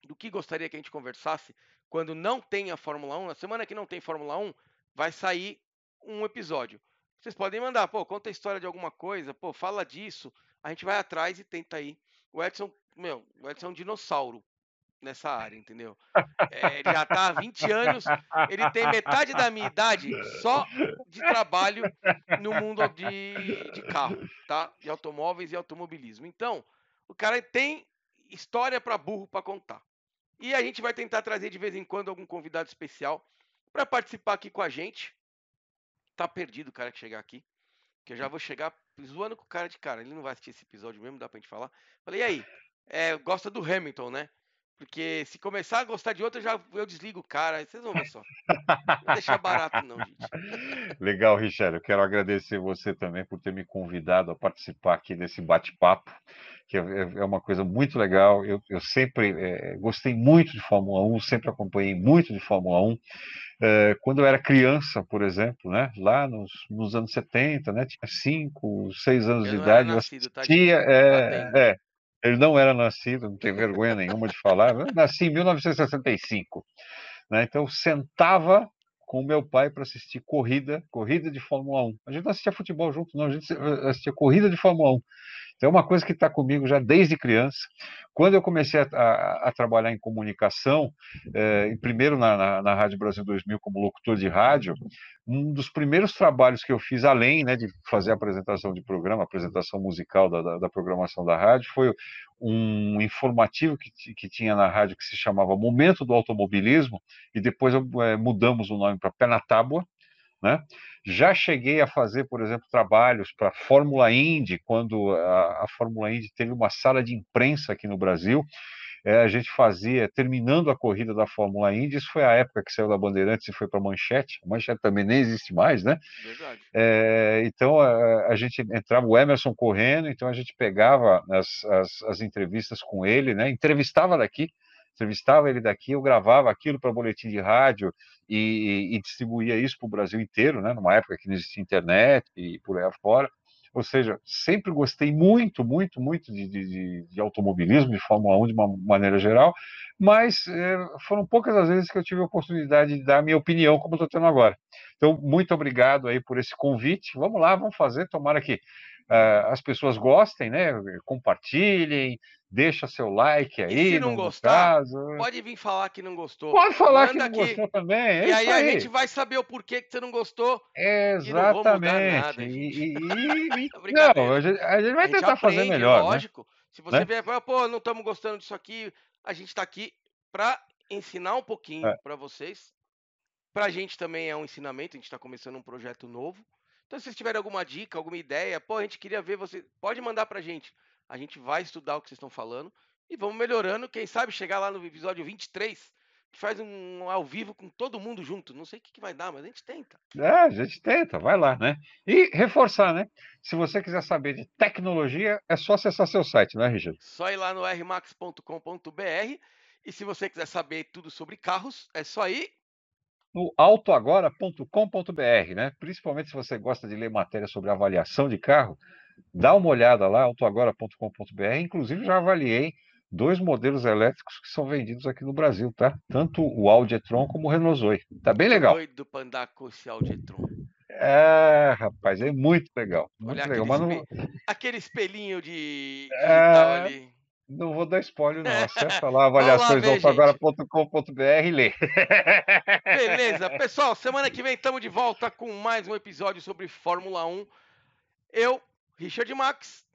do que gostaria que a gente conversasse quando não tem a Fórmula 1. Na semana que não tem Fórmula 1, vai sair um episódio. Vocês podem mandar, pô, conta a história de alguma coisa, pô, fala disso. A gente vai atrás e tenta aí. O Edson, meu, o Edson é um dinossauro nessa área, entendeu? É, ele já tá há 20 anos, ele tem metade da minha idade só de trabalho no mundo de, de carro, tá? De automóveis e automobilismo. Então, o cara tem história para burro para contar. E a gente vai tentar trazer de vez em quando algum convidado especial para participar aqui com a gente. Tá perdido o cara que chegar aqui. Que eu já vou chegar zoando com o cara de cara. Ele não vai assistir esse episódio mesmo, dá pra gente falar. Falei, e aí? É, gosta do Hamilton, né? Porque se começar a gostar de outro, eu já eu desligo o cara. Vocês vão ver só. Não deixar barato, não, gente. Legal, Richard. Eu quero agradecer você também por ter me convidado a participar aqui desse bate-papo, que é, é uma coisa muito legal. Eu, eu sempre é, gostei muito de Fórmula 1, sempre acompanhei muito de Fórmula 1. É, quando eu era criança, por exemplo, né, lá nos, nos anos 70, né, tinha 5, 6 anos eu de idade, nascido, eu tá, assistia, tá, é, é, ele não era nascido, não tem vergonha nenhuma de falar. Eu nasci em 1965. Né? Então, sentava com meu pai para assistir corrida, corrida de Fórmula 1. A gente não assistia futebol junto, não, a gente assistia corrida de Fórmula 1. Então, é uma coisa que está comigo já desde criança. Quando eu comecei a, a, a trabalhar em comunicação, é, primeiro na, na, na, Rádio Brasil 2000 como locutor de rádio, um dos primeiros trabalhos que eu fiz, além né, de fazer apresentação de programa, apresentação musical da, da, da programação da rádio, foi um informativo que, que tinha na rádio que se chamava Momento do Automobilismo, e depois é, mudamos o nome para Pé na Tábua, né? Já cheguei a fazer, por exemplo, trabalhos para a Fórmula Indy, quando a, a Fórmula Indy teve uma sala de imprensa aqui no Brasil, é, a gente fazia, terminando a corrida da Fórmula Indy, isso foi a época que saiu da Bandeirantes e foi para a Manchete, a Manchete também nem existe mais, né? Verdade. É, então a, a, gente entrava, o Emerson correndo, então a gente pegava as, as, as entrevistas com ele, né? Entrevistava daqui, entrevistava ele daqui, eu gravava aquilo para boletim de rádio e, e distribuía isso para o Brasil inteiro, né? Numa época que não existia internet e por aí afora. Ou seja, sempre gostei muito, muito, muito de, de, de automobilismo, de Fórmula 1 de uma maneira geral, mas é, foram poucas as vezes que eu tive a oportunidade de dar a minha opinião, como estou tendo agora. Então, muito obrigado aí por esse convite. Vamos lá, vamos fazer, tomara que uh, as pessoas gostem, né? Compartilhem, deixa seu like aí. E se não gostar, caso. pode vir falar que não gostou. Pode falar Manda que não aqui. gostou também. É e aí, aí, a gente vai saber o porquê que você não gostou. Exatamente. E, e, e, não, a gente, a gente vai a gente tentar aprende, fazer melhor. Né? Lógico. Né? Se você né? vier e pô, não estamos gostando disso aqui, a gente está aqui para ensinar um pouquinho é. para vocês Pra gente também é um ensinamento, a gente está começando um projeto novo. Então, se vocês tiverem alguma dica, alguma ideia, pô, a gente queria ver você, pode mandar pra gente. A gente vai estudar o que vocês estão falando e vamos melhorando. Quem sabe chegar lá no episódio 23, que faz um ao vivo com todo mundo junto. Não sei o que, que vai dar, mas a gente tenta. É, a gente tenta, vai lá, né? E reforçar, né? Se você quiser saber de tecnologia, é só acessar seu site, não é, Richard? Só ir lá no rmax.com.br e se você quiser saber tudo sobre carros, é só ir no autoagora.com.br, né? Principalmente se você gosta de ler matéria sobre avaliação de carro, dá uma olhada lá, autoagora.com.br. Inclusive, já avaliei dois modelos elétricos que são vendidos aqui no Brasil, tá? Tanto o Audi e-tron como o Renault Zoe. Tá bem legal. doido pra andar com esse Audi e-tron. É, rapaz, é muito legal. Muito Olha legal. aquele, Mas não, aquele espelhinho de É, digital ali. Não vou dar spoiler, não. Acessa lá avaliações ver, autoagora.com.br e lê. Beleza, pessoal, semana que vem estamos de volta com mais um episódio sobre Fórmula 1. Eu, Richard Max,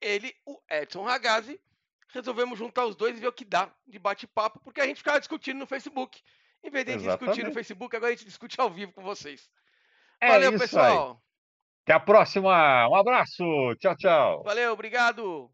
ele, o Edson Ragazzi, resolvemos juntar os dois e ver o que dá de bate-papo, porque a gente ficava discutindo no Facebook. Em vez de a gente discutir no. Facebook, agora a gente discute ao vivo com vocês. É Valeu, isso aí. pessoal. Até a próxima. Um abraço. Tchau, tchau. Valeu, obrigado.